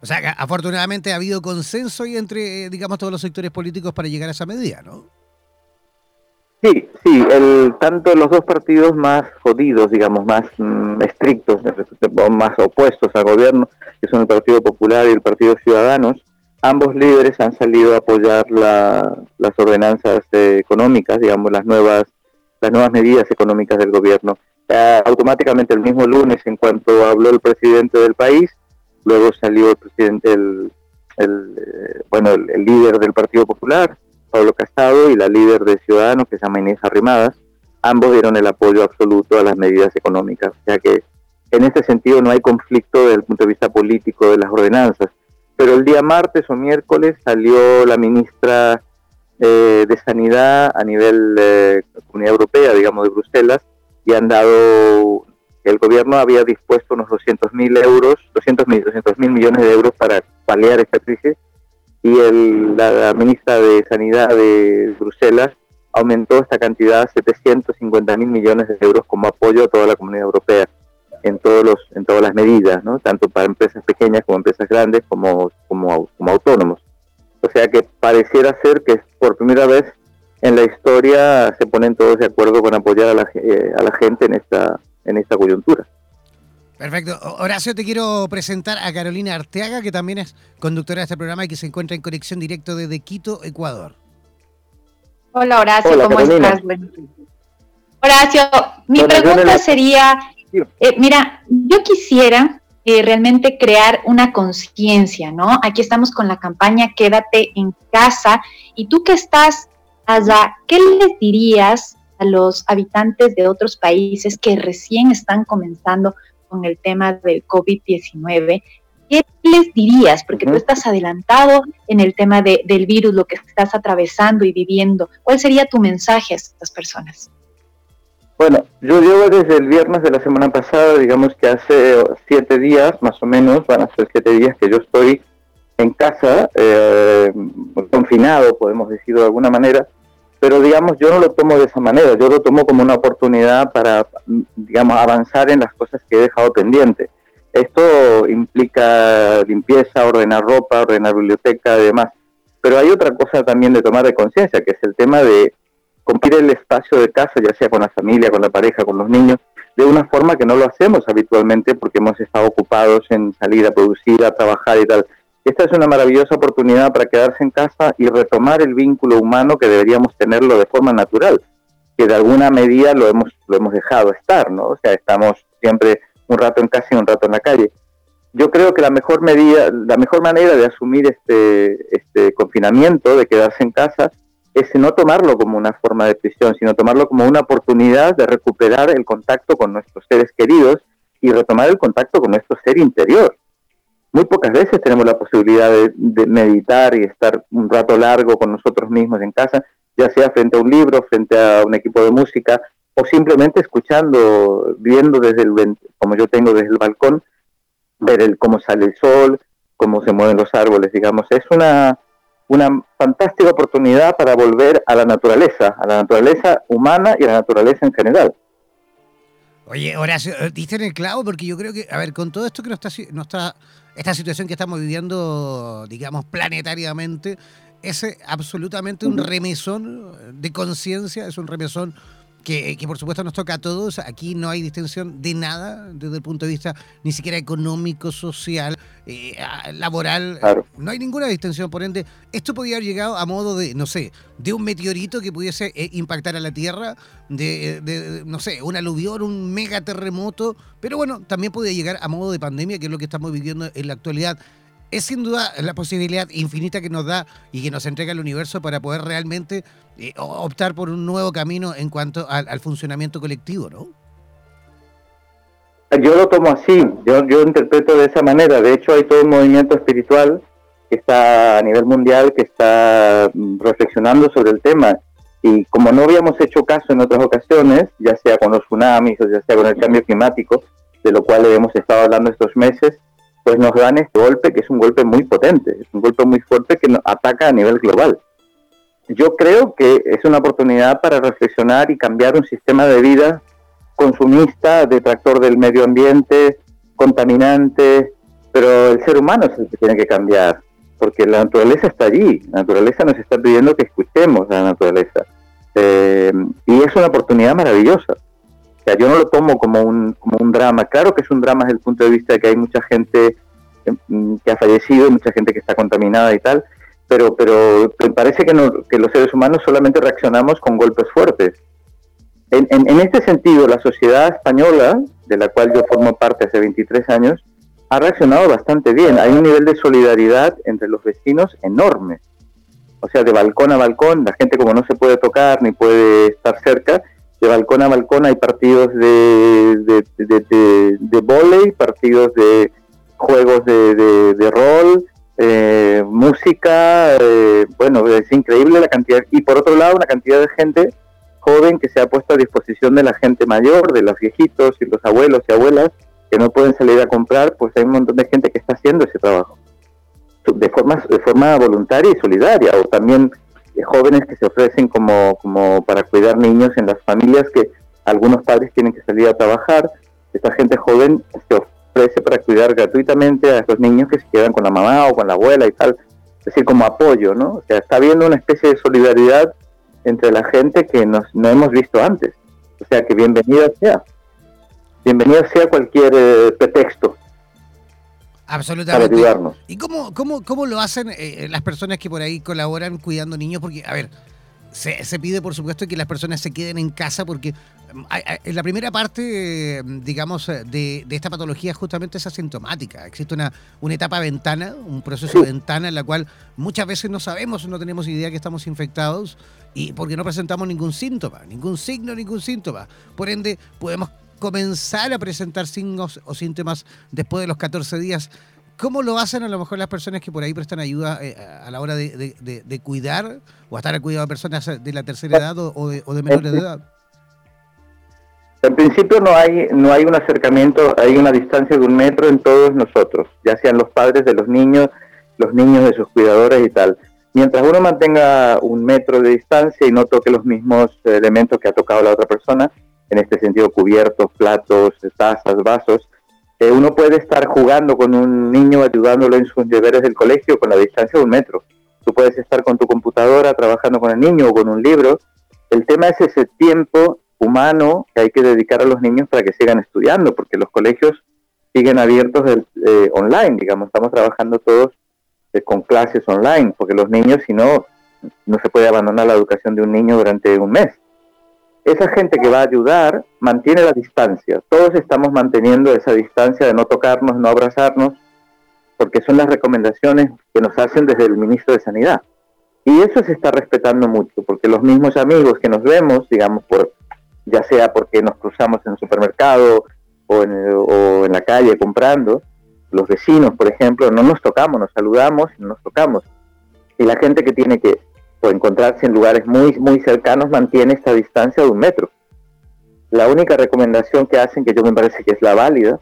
O sea, afortunadamente ha habido consenso y entre, digamos, todos los sectores políticos para llegar a esa medida, ¿no? Sí, sí, el, tanto los dos partidos más jodidos, digamos, más mm, estrictos, más opuestos al gobierno, que son el Partido Popular y el Partido Ciudadanos, ambos líderes han salido a apoyar las ordenanzas económicas, digamos, las nuevas, las nuevas medidas económicas del gobierno. automáticamente el mismo lunes, en cuanto habló el presidente del país, luego salió el presidente, el, eh, bueno, el líder del Partido Popular, Pablo Casado y la líder de Ciudadanos, que se llama Inés Arrimadas, ambos dieron el apoyo absoluto a las medidas económicas. O sea que en ese sentido no hay conflicto desde el punto de vista político de las ordenanzas. Pero el día martes o miércoles salió la ministra eh, de Sanidad a nivel eh, Comunidad Europea, digamos de Bruselas, y han dado, el gobierno había dispuesto unos 200 mil euros, 200 mil 200 mil millones de euros para paliar esta crisis y el, la, ministra de Sanidad de Bruselas aumentó esta cantidad a 750 mil millones de euros como apoyo a toda la comunidad europea en todos los en todas las medidas, ¿no? tanto para empresas pequeñas como empresas grandes como, como, como autónomos. O sea que pareciera ser que por primera vez en la historia se ponen todos de acuerdo con apoyar a la, eh, a la gente en esta, en esta coyuntura. Perfecto. Horacio, te quiero presentar a Carolina Arteaga, que también es conductora de este programa y que se encuentra en conexión directo desde Quito, Ecuador. Hola Horacio, ¿cómo estás? Horacio, mi pregunta sería, eh, mira, yo quisiera eh, realmente crear una conciencia, ¿no? Aquí estamos con la campaña Quédate en casa y tú que estás allá, ¿qué les dirías a los habitantes de otros países que recién están comenzando con el tema del COVID-19, ¿qué les dirías? Porque tú estás adelantado en el tema del virus, lo que estás atravesando y viviendo. ¿Cuál sería tu mensaje a estas personas? Bueno, yo llevo desde el viernes de la semana pasada, digamos que hace siete días más o menos, van a ser siete días que yo estoy en casa, eh, confinado, podemos decirlo de alguna manera, pero digamos, yo no lo tomo de esa manera, yo lo tomo como una oportunidad para, digamos, avanzar en las cosas que he dejado pendiente. Esto implica limpieza, ordenar ropa, ordenar biblioteca y demás. Pero hay otra cosa también de tomar de conciencia, que es el tema de cumplir el espacio de casa, ya sea con la familia, con la pareja, con los niños, de una forma que no lo hacemos habitualmente porque hemos estado ocupados en salir a producir, a trabajar y tal. Esta es una maravillosa oportunidad para quedarse en casa y retomar el vínculo humano que deberíamos tenerlo de forma natural, que de alguna medida lo hemos, lo hemos dejado estar, ¿no? O sea, estamos siempre un rato en casa y un rato en la calle. Yo creo que la mejor medida, la mejor manera de asumir este, este confinamiento, de quedarse en casa, es no tomarlo como una forma de prisión, sino tomarlo como una oportunidad de recuperar el contacto con nuestros seres queridos y retomar el contacto con nuestro ser interior muy pocas veces tenemos la posibilidad de, meditar y estar un rato largo con nosotros mismos en casa, ya sea frente a un libro, frente a un equipo de música o simplemente escuchando, viendo desde el, como yo tengo desde el balcón, ver el, cómo sale el sol, cómo se mueven los árboles, digamos. Es una, una fantástica oportunidad para volver a la naturaleza, a la naturaleza humana y a la naturaleza en general. Oye, Horacio, eh, diste en el clavo porque yo creo que, a ver, con todo esto que nos está, no está esta situación que estamos viviendo, digamos, planetariamente, es eh, absolutamente un remesón de conciencia, es un remesón que, por supuesto nos toca a todos. Aquí no hay distinción de nada desde el punto de vista ni siquiera económico, social, eh, laboral. No hay ninguna distinción. Por ende, esto podría haber llegado a modo de, no sé, de un meteorito que pudiese eh, impactar a la Tierra, de, de, no sé, un aluvión, un mega terremoto. Pero bueno, también podría llegar a modo de pandemia, que es lo que estamos viviendo en la actualidad es sin duda la posibilidad infinita que nos da y que nos entrega el universo para poder realmente eh, optar por un nuevo camino en cuanto al, funcionamiento colectivo, ¿no? Yo lo tomo así, yo, yo interpreto de esa manera. De hecho, hay todo un movimiento espiritual que está a nivel mundial, que está mm, reflexionando sobre el tema. Y como no habíamos hecho caso en otras ocasiones, ya sea con los tsunamis o ya sea con el cambio climático, de lo cual hemos estado hablando estos meses, pues nos dan este golpe que es un golpe muy potente, es un golpe muy fuerte que nos ataca a nivel global. Yo creo que es una oportunidad para reflexionar y cambiar un sistema de vida consumista, detractor del medio ambiente, contaminante, pero el ser humano es el que tiene que cambiar, porque la naturaleza está allí, la naturaleza nos está pidiendo que escuchemos a la naturaleza. Eh, y es una oportunidad maravillosa yo no lo tomo como un, como un drama. Claro que es un drama desde el punto de vista de que hay mucha gente mm, que ha fallecido, mucha gente que está contaminada y tal, pero, pero me parece que, que los seres humanos solamente reaccionamos con golpes fuertes. En, en, este sentido, la sociedad española, de la cual yo formo parte hace 23 años, ha reaccionado bastante bien. Hay un nivel de solidaridad entre los vecinos enorme. O sea, de balcón a balcón, la gente como no se puede tocar ni puede estar cerca, de balcón a balcón hay partidos de, de, de, de, partidos de juegos de, rol, eh, música, eh, bueno, es increíble la cantidad. Y por otro lado, una cantidad de gente joven que se ha puesto a disposición de la gente mayor, de los viejitos y los abuelos y abuelas que no pueden salir a comprar, pues hay un montón de gente que está haciendo ese trabajo de forma, de forma voluntaria y solidaria, o también jóvenes que se ofrecen como, como para cuidar niños en las familias que algunos padres tienen que salir a trabajar. Esta gente joven se ofrece para cuidar gratuitamente a estos niños que se quedan con la mamá o con la abuela y tal. Es decir, como apoyo, ¿no? O sea, está habiendo una especie de solidaridad entre la gente que nos, no hemos visto antes. O sea, que bienvenida sea. Bienvenida sea cualquier eh, pretexto Absolutamente. ¿Y cómo, cómo, cómo lo hacen eh, las personas que por ahí colaboran cuidando niños? Porque, a ver, se, se, pide, por supuesto, que las personas se queden en casa porque mm, en la primera parte, digamos, de, de, esta patología justamente es asintomática. Existe una, una etapa ventana, un proceso de ventana en la cual muchas veces no sabemos, no tenemos idea que estamos infectados y porque no presentamos ningún síntoma, ningún signo, ningún síntoma. Por ende, podemos comenzar a presentar signos o síntomas después de los 14 días. ¿Cómo lo hacen a lo mejor las personas que por ahí prestan ayuda eh, a la hora de, cuidar o estar al cuidado de personas de la tercera edad o de, o de menores de edad? En principio no hay, no hay un acercamiento, hay una distancia de un metro en todos nosotros, ya sean los padres de los niños, los niños de sus cuidadores y tal. Mientras uno mantenga un metro de distancia y no toque los mismos elementos que ha tocado la otra persona, en este sentido cubiertos, platos, tazas, vasos, eh, uno puede estar jugando con un niño, ayudándolo en sus deberes del colegio con la distancia de un metro. Tú puedes estar con tu computadora trabajando con el niño o con un libro. El tema es ese tiempo humano que hay que dedicar a los niños para que sigan estudiando, porque los colegios siguen abiertos eh, online, digamos, estamos trabajando todos eh, con clases online, porque los niños, si no, no se puede abandonar la educación de un niño durante un mes esa gente que va a ayudar mantiene la distancia. Todos estamos manteniendo esa distancia de no tocarnos, no abrazarnos, porque son las recomendaciones que nos hacen desde el ministro de Sanidad. Y eso se está respetando mucho, porque los mismos amigos que nos vemos, digamos, por ya sea porque nos cruzamos en el supermercado o en, o en la calle comprando, los vecinos, por ejemplo, no nos tocamos, nos saludamos no nos tocamos. Y la gente que tiene que o encontrarse en lugares muy, muy cercanos mantiene esta distancia de un metro. La única recomendación que hacen, que yo me parece que es la válida,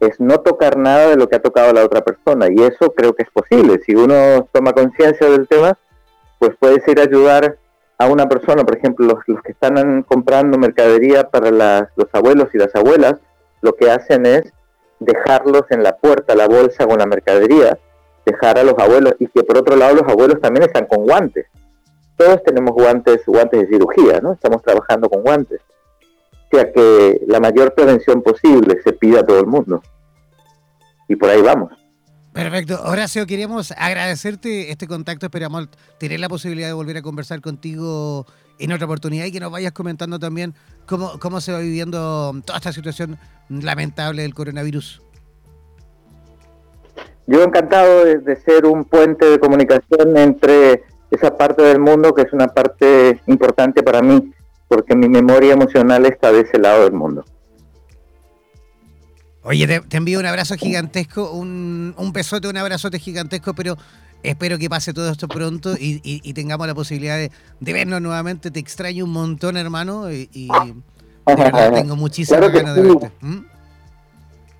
es no tocar nada de lo que ha tocado la otra persona. Y eso creo que es posible. Si uno toma conciencia del tema, pues puedes ir a ayudar a una persona, por ejemplo, los, los que están comprando mercadería para las, los abuelos y las abuelas, lo que hacen es dejarlos en la puerta, la bolsa con la mercadería, dejar a los abuelos y que por otro lado los abuelos también están con guantes. Todos tenemos guantes, guantes de cirugía, ¿no? Estamos trabajando con guantes. O sea que la mayor prevención posible se pide a todo el mundo. Y por ahí vamos. Perfecto. Horacio, queríamos agradecerte este contacto. Esperamos tener la posibilidad de volver a conversar contigo en otra oportunidad y que nos vayas comentando también cómo, cómo se va viviendo toda esta situación lamentable del coronavirus. Yo encantado de, ser un puente de comunicación entre esa parte del mundo que es una parte importante para mí, porque mi memoria emocional está de ese lado del mundo. Oye, te, envío un abrazo gigantesco, un, un besote, un abrazote gigantesco, pero espero que pase todo esto pronto y, tengamos la posibilidad de, vernos nuevamente. Te extraño un montón, hermano, y, tengo muchísimas ganas de verte. ¿Mm?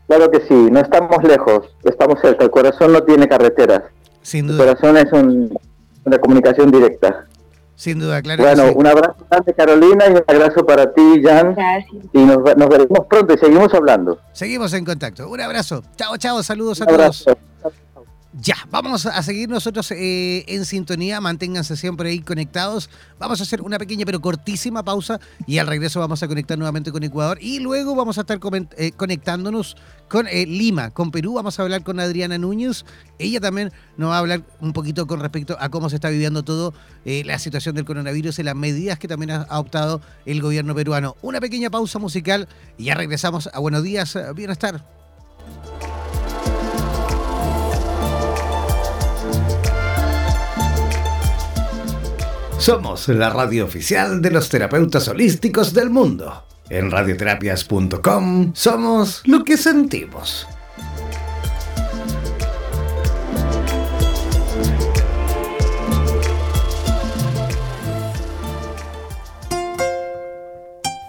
Claro que sí, no estamos lejos, estamos cerca. El corazón no tiene carreteras. Sin duda. El corazón es una comunicación directa. Sin duda, claro. Bueno, un abrazo grande Carolina y un abrazo para ti, Jan. Gracias. Y nos, veremos pronto y seguimos hablando. Seguimos en contacto. Un abrazo. Chao, chao. Saludos a todos. Ya, vamos a seguir nosotros eh, en sintonía, manténganse siempre ahí conectados. Vamos a hacer una pequeña pero cortísima pausa y al regreso vamos a conectar nuevamente con Ecuador y luego vamos a estar eh, conectándonos con eh, Lima, con Perú. Vamos a hablar con Adriana Núñez. Ella también nos va a hablar un poquito con respecto a cómo se está viviendo todo la situación del coronavirus y las medidas que también ha adoptado el gobierno peruano. Una pequeña pausa musical y ya regresamos a Buenos Días, Bienestar. Somos la radio oficial de los terapeutas holísticos del mundo. En radioterapias.com somos lo que sentimos.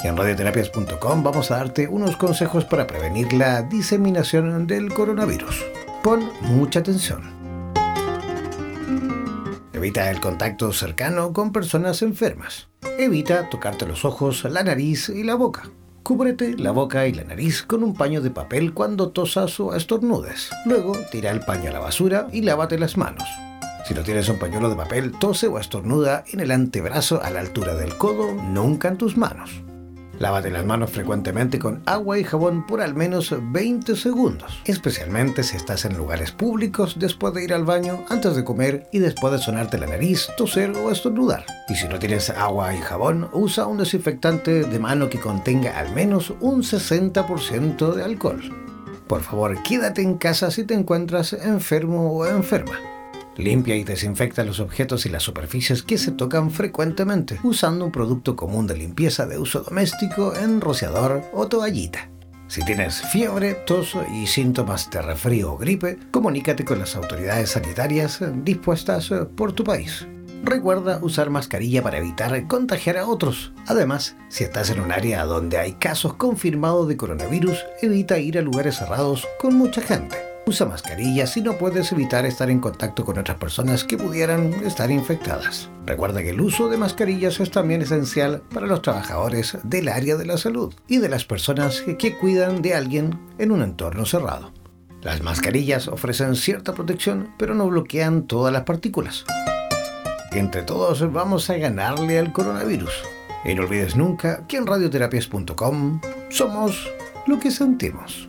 en radioterapias.com vamos a darte unos consejos para prevenir la diseminación del coronavirus. Pon mucha atención. Evita el contacto cercano con personas enfermas. Evita tocarte los ojos, la nariz y la boca. Cúbrete la boca y la nariz con un paño de papel cuando tosas o estornudes. Luego tira el paño a la basura y lávate las manos. Si no tienes un pañuelo de papel, tose o estornuda en el antebrazo a la altura del codo, nunca en tus manos. Lávate las manos frecuentemente con agua y jabón por al menos 20 segundos, especialmente si estás en lugares públicos después de ir al baño, antes de comer y después de sonarte la nariz, toser o estornudar. Y si no tienes agua y jabón, usa un desinfectante de mano que contenga al menos un 60% de alcohol. Por favor, quédate en casa si te encuentras enfermo o enferma. Limpia y desinfecta los objetos y las superficies que se tocan frecuentemente usando un producto común de limpieza de uso doméstico en rociador o toallita. Si tienes fiebre, tos y síntomas de resfrío o gripe, comunícate con las autoridades sanitarias dispuestas por tu país. Recuerda usar mascarilla para evitar contagiar a otros. Además, si estás en un área donde hay casos confirmados de coronavirus, evita ir a lugares cerrados con mucha gente. Usa mascarilla si no puedes evitar estar en contacto con otras personas que pudieran estar infectadas. Recuerda que el uso de mascarillas es también esencial para los trabajadores del área de la salud y de las personas que cuidan de alguien en un entorno cerrado. Las mascarillas ofrecen cierta protección, pero no bloquean todas las partículas. Entre todos vamos a ganarle al coronavirus. Y no olvides nunca que en radioterapias.com somos lo que sentimos.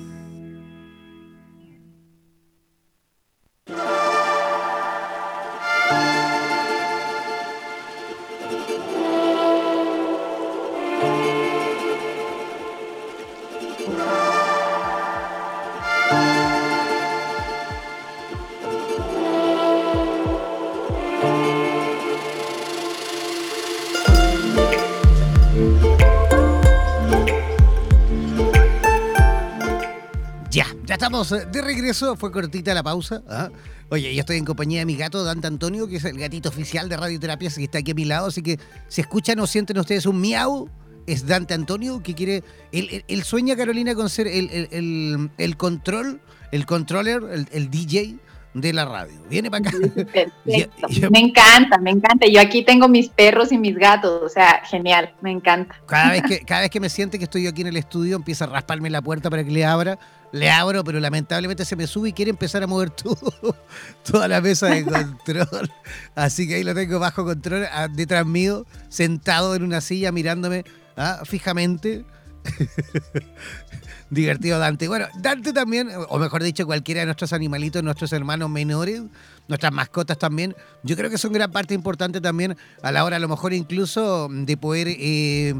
De regreso, fue cortita la pausa. ¿ah? Oye, yo estoy en compañía de mi gato Dante Antonio, que es el gatito oficial de Radioterapias y está aquí a mi lado, así que si escuchan o sienten ustedes un miau, es Dante Antonio, que quiere. Él, sueña, Carolina, con ser el, control, el controller, el, DJ de la radio. Viene para acá. me encanta, me encanta. Yo aquí tengo mis perros y mis gatos, o sea, genial, me encanta. Cada vez que, cada vez que me siente que estoy yo aquí en el estudio, empieza a rasparme la puerta para que le abra. Le abro, pero lamentablemente se me sube y quiere empezar a mover todo, toda la mesa de control. Así que ahí lo tengo bajo control, ah, detrás mío, sentado en una silla mirándome ah, fijamente. Divertido Dante. Bueno, Dante también, o mejor dicho, cualquiera de nuestros animalitos, nuestros hermanos menores, nuestras mascotas también, yo creo que son gran parte importante también a la hora, a lo mejor incluso de poder eh,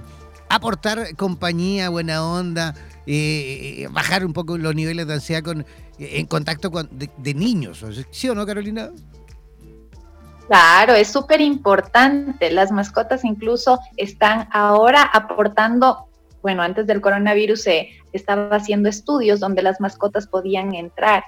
aportar compañía, buena onda, eh, bajar un poco los niveles de ansiedad con, en contacto con, de, niños. ¿Sí o no, Carolina? Claro, es súper importante. Las mascotas incluso están ahora aportando, bueno, antes del coronavirus se estaba haciendo estudios donde las mascotas podían entrar.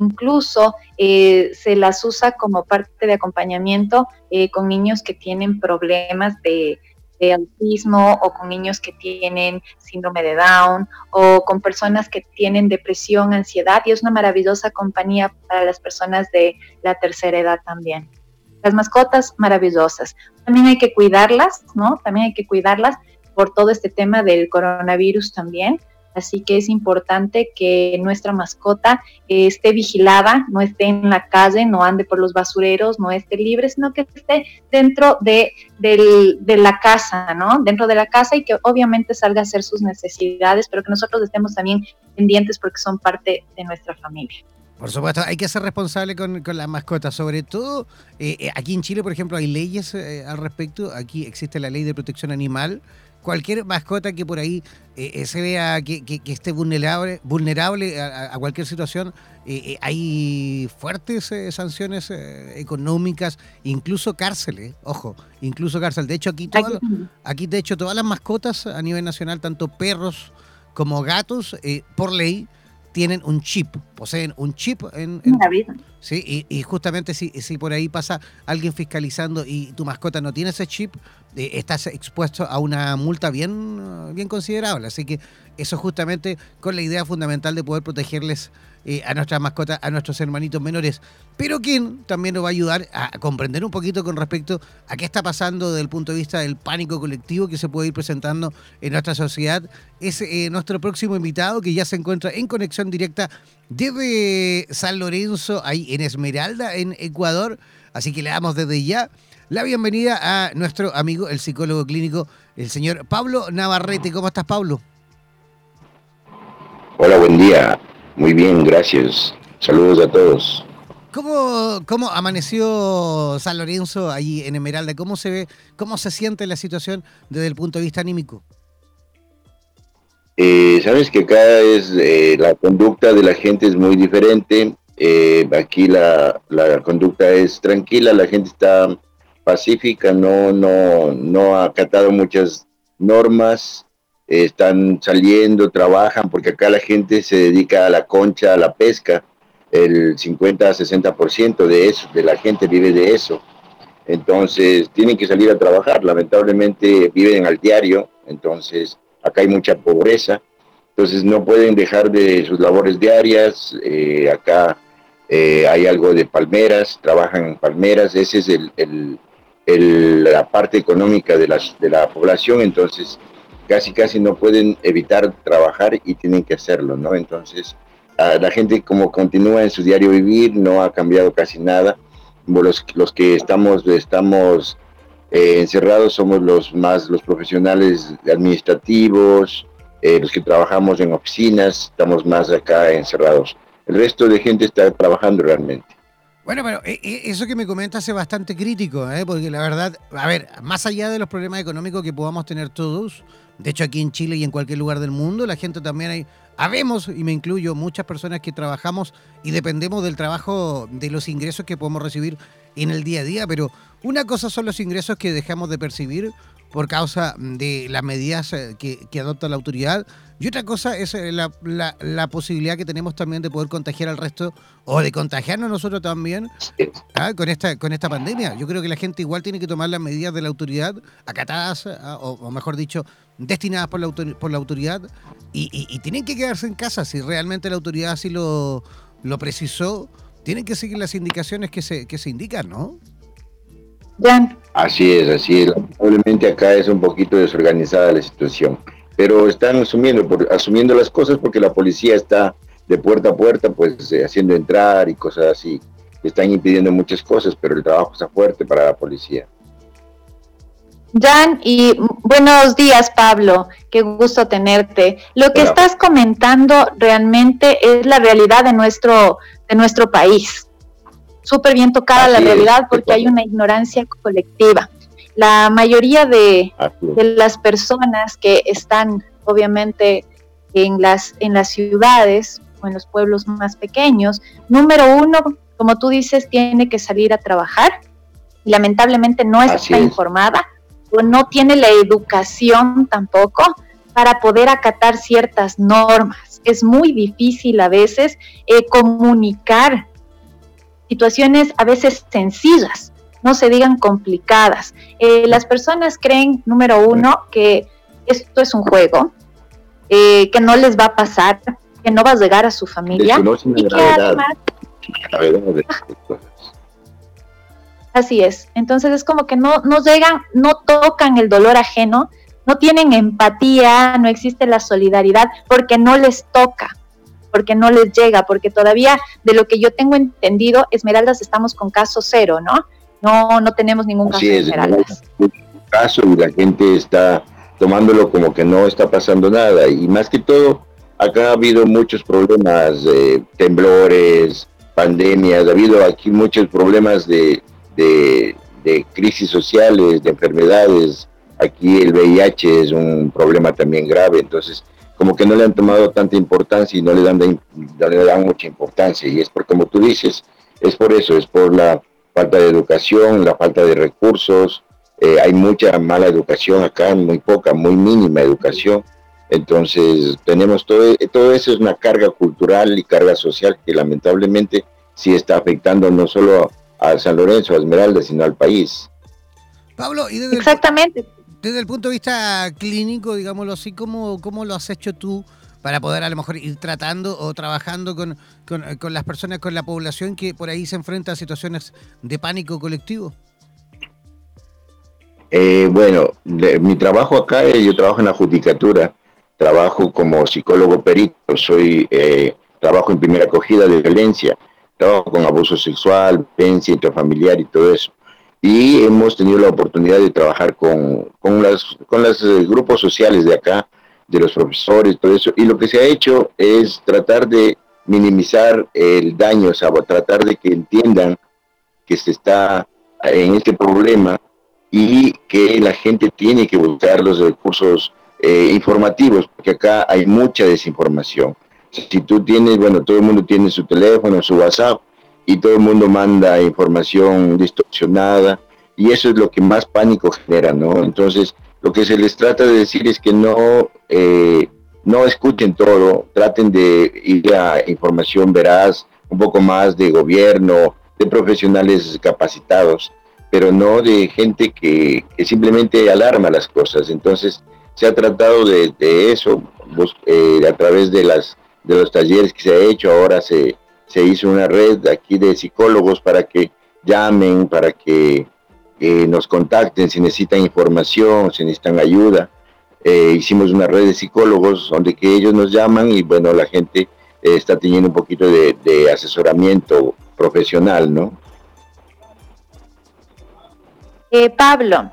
Incluso eh, se las usa como parte de acompañamiento eh, con niños que tienen problemas de, de autismo o con niños que tienen síndrome de Down o con personas que tienen depresión, ansiedad y es una maravillosa compañía para las personas de la tercera edad también. Las mascotas maravillosas. También hay que cuidarlas, ¿no? También hay que cuidarlas por todo este tema del coronavirus también. Así que es importante que nuestra mascota eh, esté vigilada, no esté en la calle, no ande por los basureros, no esté libre, sino que esté dentro de, la casa, ¿no? Dentro de la casa y que obviamente salga a hacer sus necesidades, pero que nosotros estemos también pendientes porque son parte de nuestra familia. Por supuesto, hay que ser responsable con, con las mascotas. Sobre todo, eh, eh, aquí en Chile, por ejemplo, hay leyes al respecto. Aquí existe la ley de protección animal cualquier mascota que por ahí eh, eh, se vea que, esté vulnerable, vulnerable a, cualquier situación, eh, hay fuertes sanciones económicas, incluso cárceles, ojo, incluso cárcel. De hecho, aquí, aquí de hecho todas las mascotas a nivel nacional, tanto perros como gatos, por ley, tienen un chip, poseen un chip en... la vida. Sí, y, justamente si, si, por ahí pasa alguien fiscalizando y tu mascota no tiene ese chip, eh, estás expuesto a una multa bien, bien considerable. Así que eso justamente con la idea fundamental de poder protegerles eh, a nuestras mascotas, a nuestros hermanitos menores. Pero quien también nos va a ayudar a comprender un poquito con respecto a qué está pasando desde el punto de vista del pánico colectivo que se puede ir presentando en nuestra sociedad es eh, nuestro próximo invitado que ya se encuentra en conexión directa desde San Lorenzo, ahí en Esmeralda, en Ecuador. Así que le damos desde ya la bienvenida a nuestro amigo, el psicólogo clínico, el señor Pablo Navarrete. ¿Cómo estás, Pablo? Hola, buen día. Muy bien, gracias. Saludos a todos. ¿Cómo, ¿Cómo amaneció San Lorenzo allí en Esmeralda? ¿Cómo se ve, cómo se siente la situación desde el punto de vista anímico? Eh, Sabes que acá es eh, la conducta de la gente es muy diferente. Eh, aquí la, la, conducta es tranquila, la gente está pacífica, no, no, no ha acatado muchas normas están saliendo, trabajan, porque acá la gente se dedica a la concha, a la pesca, el 50-60% de eso, de la gente vive de eso. Entonces tienen que salir a trabajar, lamentablemente viven al diario, entonces acá hay mucha pobreza, entonces no pueden dejar de sus labores diarias, eh, acá eh, hay algo de palmeras, trabajan en palmeras, esa es el, la parte económica de, las, de la población, entonces casi casi no pueden evitar trabajar y tienen que hacerlo, ¿no? Entonces, la gente como continúa en su diario vivir, no ha cambiado casi nada. Los, los que estamos, estamos eh, encerrados somos los más los profesionales administrativos, eh, los que trabajamos en oficinas, estamos más acá encerrados. El resto de gente está trabajando realmente. Bueno, pero eh, eso que me comentas es bastante crítico, porque la verdad, a ver, más allá de los problemas económicos que podamos tener todos, de hecho, aquí en Chile y en cualquier lugar del mundo, la gente también hay, habemos, y me incluyo, muchas personas que trabajamos y dependemos del trabajo, de los ingresos que podemos recibir en el día a día, pero una cosa son los ingresos que dejamos de percibir por causa de las medidas eh, que, que adopta la autoridad. Y otra cosa es eh, la, la, la, posibilidad que tenemos también de poder contagiar al resto o de contagiarnos nosotros también ¿ah? con, esta, con esta pandemia. Yo creo que la gente igual tiene que tomar las medidas de la autoridad acatadas, ¿ah? o, o, mejor dicho, destinadas por la, por la autoridad y, y, y, tienen que quedarse en casa si realmente la autoridad así lo, lo precisó. Tienen que seguir las indicaciones que se, que se indican, ¿no? Jan. Así es, así es. Lamentablemente acá es un poquito desorganizada la situación pero están asumiendo, por, asumiendo las cosas porque la policía está de puerta a puerta, pues eh, haciendo entrar y cosas así. Están impidiendo muchas cosas, pero el trabajo está fuerte para la policía. Jan, y buenos días, Pablo. Qué gusto tenerte. Lo que Hola. estás comentando realmente es la realidad de nuestro, de nuestro país. Súper bien tocada Así la realidad es, porque hay una ignorancia colectiva la mayoría de, de, las personas que están obviamente en las, en las ciudades o en los pueblos más pequeños, número uno, como tú dices, tiene que salir a trabajar y lamentablemente no está es. informada o no tiene la educación tampoco para poder acatar ciertas normas. Es muy difícil a veces eh, comunicar situaciones a veces sencillas no se digan complicadas. Eh, las personas creen, número uno, que esto es un juego, eh, que no les va a pasar, que no va a llegar a su familia y que además... Así es. Entonces es como que no, no llegan, no tocan el dolor ajeno, no tienen empatía, no existe la solidaridad porque no les toca, porque no les llega, porque todavía de lo que yo tengo entendido, Esmeraldas estamos con caso cero, ¿no? No, no tenemos ningún caso de esmeraldas. No caso y la gente está tomándolo como que no está pasando nada. Y más que todo, acá ha habido muchos problemas, de temblores, pandemias, ha habido aquí muchos problemas de, de, de, crisis sociales, de enfermedades. Aquí el VIH es un problema también grave, entonces como que no le han tomado tanta importancia y no le dan, no le dan mucha importancia. Y es por como tú dices, es por eso, es por la falta de educación, la falta de recursos, eh, hay mucha mala educación acá, muy poca, muy mínima educación. Entonces, tenemos todo, todo eso es una carga cultural y carga social que lamentablemente sí está afectando no solo a San Lorenzo, a Esmeralda, sino al país. Pablo, y desde Exactamente. El, desde el punto de vista clínico, digámoslo así, ¿cómo, cómo lo has hecho tú para poder a lo mejor ir tratando o trabajando con, con, las personas, con la población que por ahí se enfrenta a situaciones de pánico colectivo? Eh, bueno, mi trabajo acá, eh, yo trabajo en la judicatura, trabajo como psicólogo perito, soy eh, trabajo en primera acogida de violencia, trabajo con abuso sexual, violencia intrafamiliar y todo eso. Y hemos tenido la oportunidad de trabajar con, con, las, con los eh, grupos sociales de acá, de los profesores, todo eso. Y lo que se ha hecho es tratar de minimizar el daño, o sea, tratar de que entiendan que se está en este problema y que la gente tiene que buscar los recursos eh, informativos, porque acá hay mucha desinformación. Si tú tienes, bueno, todo el mundo tiene su teléfono, su WhatsApp, y todo el mundo manda información distorsionada, y eso es lo que más pánico genera, ¿no? Entonces, lo que se les trata de decir es que no, eh, no escuchen todo, traten de ir a información veraz, un poco más de gobierno, de profesionales capacitados, pero no de gente que, simplemente alarma las cosas. Entonces, se ha tratado de, de eso eh, a través de, las, de los talleres que se ha hecho. Ahora se, se hizo una red aquí de psicólogos para que llamen, para que eh, nos contacten si necesitan información, si necesitan ayuda. Eh, hicimos una red de psicólogos donde que ellos nos llaman y bueno, la gente eh, está teniendo un poquito de, de, asesoramiento profesional, ¿no? Pablo,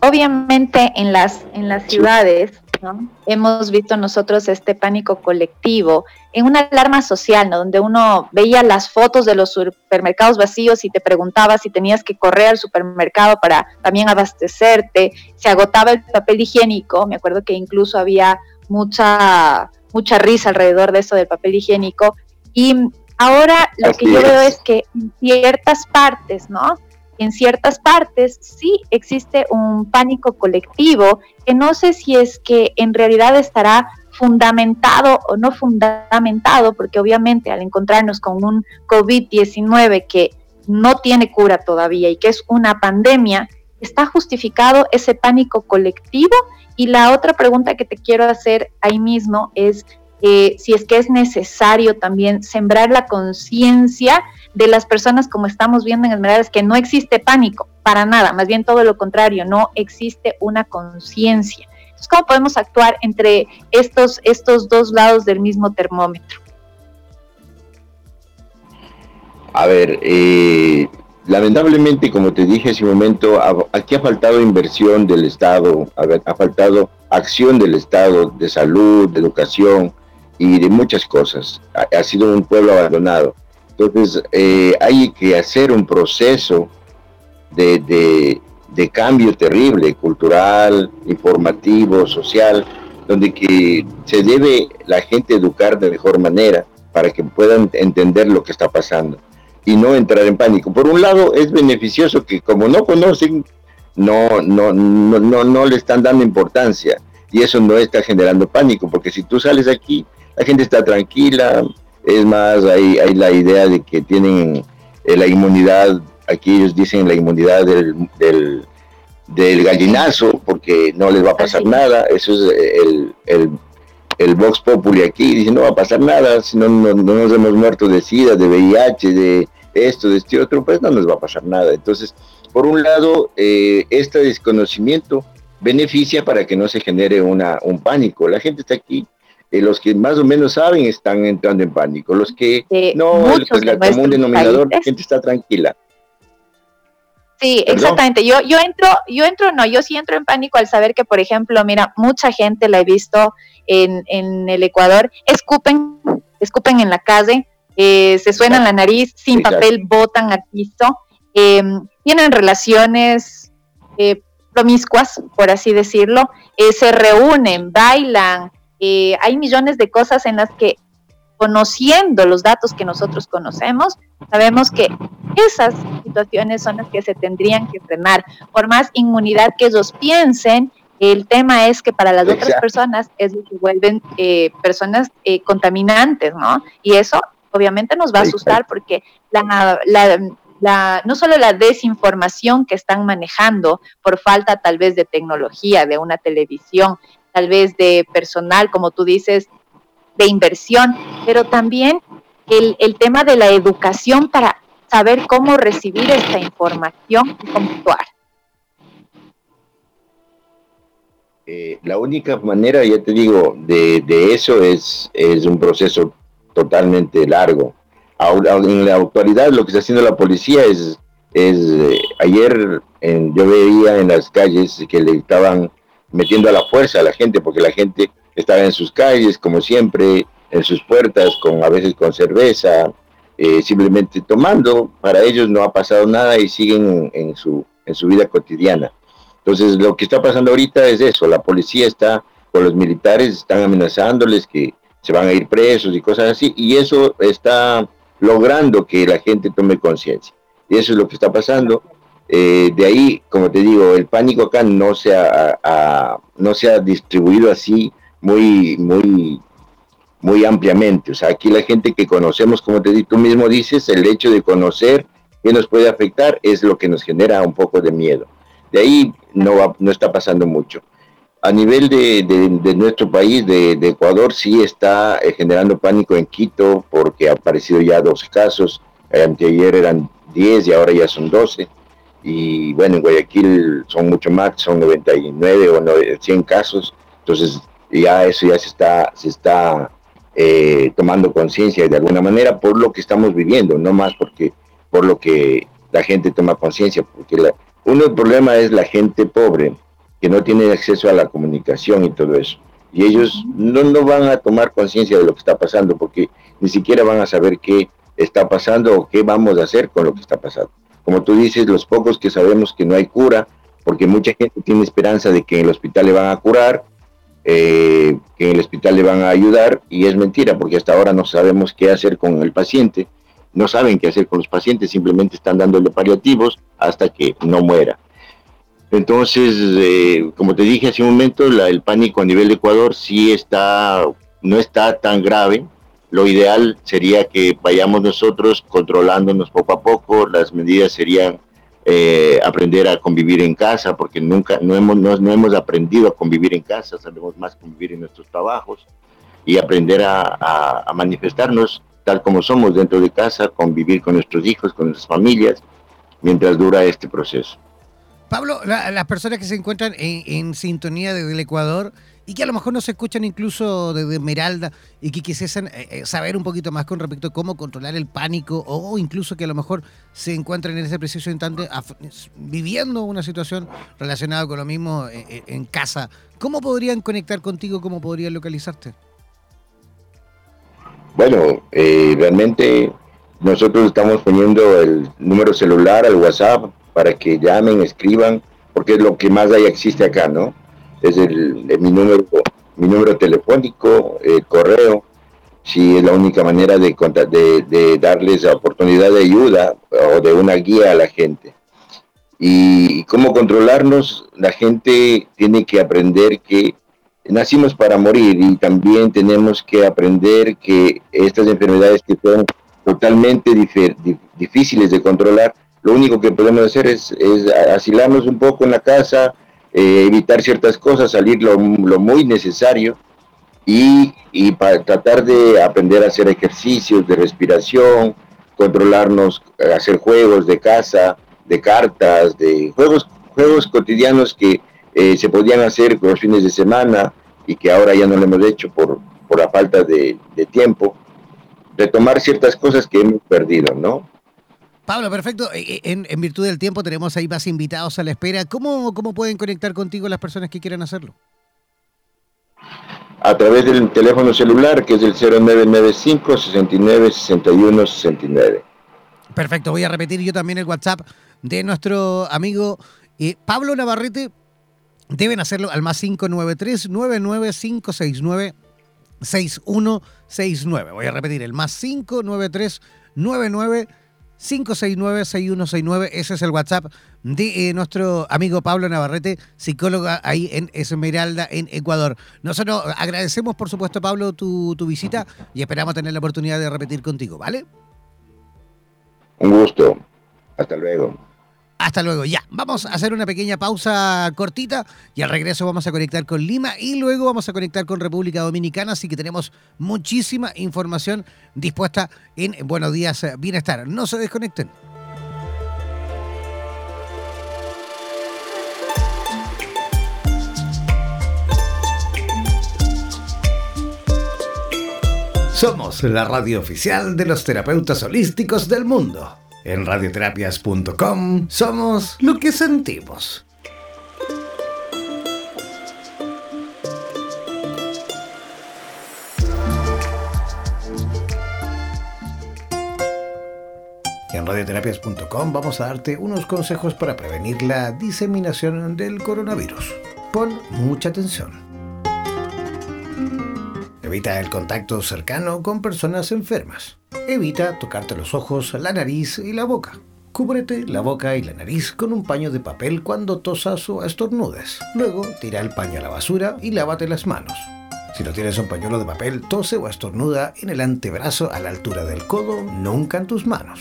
obviamente en las, en las ciudades ¿no? hemos visto nosotros este pánico colectivo en una alarma social, ¿no? donde uno veía las fotos de los supermercados vacíos y te preguntaba si tenías que correr al supermercado para también abastecerte, se agotaba el papel higiénico, me acuerdo que incluso había mucha, mucha risa alrededor de eso del papel higiénico, y ahora lo Así que yo es. veo es que en ciertas partes, ¿no? En ciertas partes sí existe un pánico colectivo que no sé si es que en realidad estará fundamentado o no fundamentado, porque obviamente al encontrarnos con un COVID-19 que no tiene cura todavía y que es una pandemia, está justificado ese pánico colectivo. Y la otra pregunta que te quiero hacer ahí mismo es eh, si es que es necesario también sembrar la conciencia de las personas como estamos viendo en Esmeraldas, que no existe pánico, para nada, más bien todo lo contrario, no existe una conciencia. Entonces, ¿cómo podemos actuar entre estos, estos dos lados del mismo termómetro? A ver, eh, lamentablemente, como te dije hace un momento, aquí ha faltado inversión del Estado, ha, faltado acción del Estado de salud, de educación y de muchas cosas. Ha, sido un pueblo abandonado. Entonces, eh, hay que hacer un proceso de, de, cambio terrible, cultural, informativo, social, donde que se debe la gente educar de mejor manera para que puedan entender lo que está pasando y no entrar en pánico. Por un lado, es beneficioso que como no conocen, no, no, no, no, no le están dando importancia y eso no está generando pánico, porque si tú sales aquí, la gente está tranquila, es más, hay, hay la idea de que tienen eh, la inmunidad, aquí ellos dicen la inmunidad del, del, del, gallinazo, porque no les va a pasar nada, eso es el, el, el Vox Populi aquí, dice no va a pasar nada, si no, no, no nos hemos muerto de SIDA, de VIH, de esto, de este otro, pues no nos va a pasar nada. Entonces, por un lado, eh, este desconocimiento beneficia para que no se genere una, un pánico. La gente está aquí, eh, los que más o menos saben están entrando en pánico, los que no, pues la común denominador, la gente está tranquila. Sí, exactamente. Yo, yo entro, yo entro, no, yo sí entro en pánico al saber que, por ejemplo, mira, mucha gente la he visto en, en el Ecuador, escupen, escupen en la calle, eh, se suenan la nariz, sin papel, botan al piso, em, tienen relaciones eh, promiscuas, por así decirlo, eh, se reúnen, bailan, hay millones de cosas en las que conociendo los datos que nosotros conocemos, sabemos que esas situaciones son las que se tendrían que frenar. Por más inmunidad que ellos piensen, el tema es que para las otras personas es lo que vuelven personas contaminantes, ¿no? Y eso obviamente nos va a asustar porque la, no solo la desinformación que están manejando por falta tal vez de tecnología, de una televisión, tal vez de personal, como tú dices, de inversión, pero también el, tema de la educación para saber cómo recibir esta información y cómo actuar. Eh, la única manera, ya te digo, de, eso es, es un proceso totalmente largo. Ahora, en la actualidad lo que está haciendo la policía es, es eh, ayer yo veía en las calles que le estaban metiendo a la fuerza a la gente, porque la gente estaba en sus calles, como siempre, en sus puertas, con a veces con cerveza, eh, simplemente tomando. Para ellos no ha pasado nada y siguen en su, en su vida cotidiana. Entonces, lo que está pasando ahorita es eso, la policía está con los militares, están amenazándoles que se van a ir presos y cosas así, y eso está logrando que la gente tome conciencia. Y eso es lo que está pasando. Eh, de ahí, como te digo, el pánico acá no se ha, no se distribuido así muy, muy, muy ampliamente. O sea, aquí la gente que conocemos, como te tú mismo dices, el hecho de conocer qué nos puede afectar es lo que nos genera un poco de miedo. De ahí no, no está pasando mucho. A nivel de, nuestro país, de, Ecuador, sí está eh, generando pánico en Quito porque ha aparecido ya dos casos. Anteayer eran 10 y ahora ya son 12. Y bueno, en Guayaquil son mucho más, son 99 o 100 casos. Entonces ya eso ya se está, se está eh, tomando conciencia de alguna manera por lo que estamos viviendo, no más porque por lo que la gente toma conciencia, porque uno del problema es la gente pobre, que no tienen acceso a la comunicación y todo eso. Y ellos no, no van a tomar conciencia de lo que está pasando porque ni siquiera van a saber qué está pasando o qué vamos a hacer con lo que está pasando. Como tú dices, los pocos que sabemos que no hay cura, porque mucha gente tiene esperanza de que en el hospital le van a curar, eh, que en el hospital le van a ayudar, y es mentira, porque hasta ahora no sabemos qué hacer con el paciente. no saben qué hacer con los pacientes, simplemente están dándole paliativos hasta que no muera. Entonces, eh, como te dije hace un momento, el pánico a nivel de Ecuador sí está, no está tan grave. Lo ideal sería que vayamos nosotros controlándonos poco a poco. Las medidas serían eh, aprender a convivir en casa, porque nunca no hemos, no, hemos aprendido a convivir en casa, sabemos más convivir en nuestros trabajos y aprender a manifestarnos tal como somos dentro de casa, convivir con nuestros hijos, con nuestras familias, mientras dura este proceso. Pablo, las personas que se encuentran en, sintonía desde el Ecuador y que a lo mejor no se escuchan incluso desde Esmeralda y que quisiesen eh, eh, saber un poquito más con respecto a cómo controlar el pánico o incluso que a lo mejor se encuentran en ese preciso instante viviendo una situación relacionada con lo mismo eh, en casa, ¿cómo podrían conectar contigo? ¿Cómo podrían localizarte? Bueno, eh, realmente nosotros estamos poniendo el número celular al WhatsApp para que llamen, escriban, porque es lo que más ahí existe acá, ¿no? Es el, mi número mi número telefónico, el correo, si es la única manera de, de, de darles la oportunidad de ayuda o de una guía a la gente. Y cómo controlarnos, la gente tiene que aprender que nacimos para morir y también tenemos que aprender que estas enfermedades que son totalmente difíciles de controlar, lo único que podemos hacer es, asilarnos un poco en la casa, eh, evitar ciertas cosas, salir lo, muy necesario y, y para tratar de aprender a hacer ejercicios de respiración, controlarnos, hacer juegos de casa, de cartas, de juegos, juegos cotidianos que eh, se podían hacer los fines de semana y que ahora ya no lo hemos hecho por, por la falta de, tiempo, retomar ciertas cosas que hemos perdido, ¿no? Pablo, perfecto. Eh, eh, en, en, virtud del tiempo tenemos ahí más invitados a la espera. ¿Cómo, ¿Cómo pueden conectar contigo las personas que quieran hacerlo? A través del teléfono celular, que es el 0995 69 61 69. Perfecto, voy a repetir yo también el WhatsApp de nuestro amigo eh, Pablo Navarrete, deben hacerlo al más 593 99569 6169. Voy a repetir, el más 593 99 569 6169. Ese es el WhatsApp de eh, nuestro amigo Pablo Navarrete, psicóloga ahí en Esmeralda, en Ecuador. Nosotros agradecemos, por supuesto, Pablo, tu, tu visita y esperamos tener la oportunidad de repetir contigo, ¿vale? Un gusto. Hasta luego. Hasta luego, ya. Vamos a hacer una pequeña pausa cortita y al regreso vamos a conectar con Lima y luego vamos a conectar con República Dominicana, así que tenemos muchísima información dispuesta en Buenos Días Bienestar. No se desconecten. Somos la radio oficial de los terapeutas holísticos del mundo. En radioterapias.com somos lo que sentimos. En radioterapias.com vamos a darte unos consejos para prevenir la diseminación del coronavirus. Pon mucha atención. Evita el contacto cercano con personas enfermas. Evita tocarte los ojos, la nariz y la boca. Cúbrete la boca y la nariz con un paño de papel cuando tosas o estornudes. Luego tira el paño a la basura y lávate las manos. Si no tienes un pañuelo de papel, tose o estornuda en el antebrazo a la altura del codo, nunca en tus manos.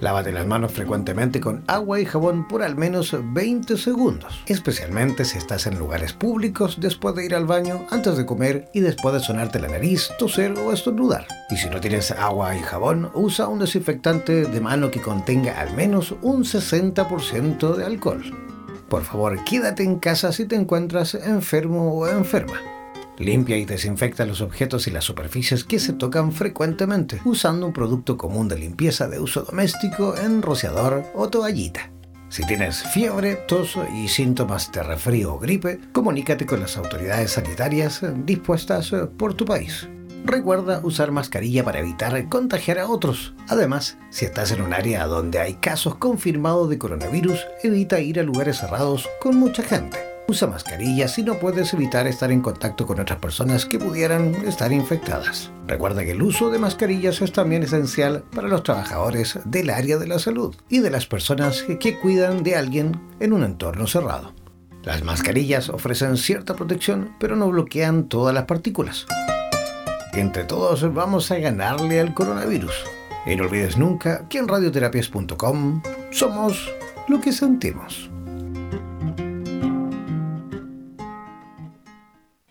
Lávate las manos frecuentemente con agua y jabón por al menos 20 segundos, especialmente si estás en lugares públicos después de ir al baño, antes de comer y después de sonarte la nariz, toser o estornudar. Y si no tienes agua y jabón, usa un desinfectante de mano que contenga al menos un 60% de alcohol. Por favor, quédate en casa si te encuentras enfermo o enferma. Limpia y desinfecta los objetos y las superficies que se tocan frecuentemente usando un producto común de limpieza de uso doméstico en rociador o toallita. Si tienes fiebre, tos y síntomas de resfrío o gripe, comunícate con las autoridades sanitarias dispuestas por tu país. Recuerda usar mascarilla para evitar contagiar a otros. Además, si estás en un área donde hay casos confirmados de coronavirus, evita ir a lugares cerrados con mucha gente. Usa mascarillas si no puedes evitar estar en contacto con otras personas que pudieran estar infectadas. Recuerda que el uso de mascarillas es también esencial para los trabajadores del área de la salud y de las personas que cuidan de alguien en un entorno cerrado. Las mascarillas ofrecen cierta protección, pero no bloquean todas las partículas. Entre todos vamos a ganarle al coronavirus. Y no olvides nunca que en radioterapias.com somos lo que sentimos.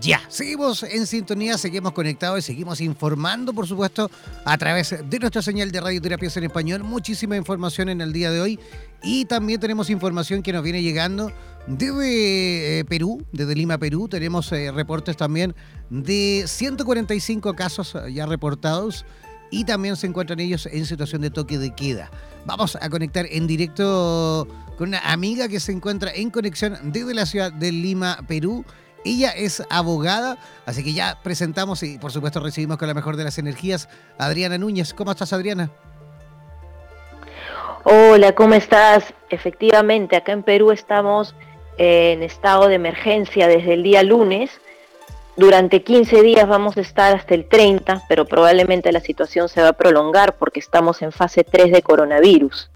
Ya, seguimos en sintonía, seguimos conectados y seguimos informando, por supuesto, a través de nuestra señal de radioterapias en español. Muchísima información en el día de hoy y también tenemos información que nos viene llegando desde eh, Perú, desde Lima, Perú. Tenemos eh, reportes también de 145 casos ya reportados y también se encuentran ellos en situación de toque de queda. Vamos a conectar en directo con una amiga que se encuentra en conexión desde la ciudad de Lima, Perú. Ella es abogada, así que ya presentamos y por supuesto recibimos con la mejor de las energías Adriana Núñez. ¿Cómo estás, Adriana? Hola, ¿cómo estás? Efectivamente, acá en Perú estamos en estado de emergencia desde el día lunes. Durante 15 días vamos a estar hasta el 30, pero probablemente la situación se va a prolongar porque estamos en fase 3 de coronavirus.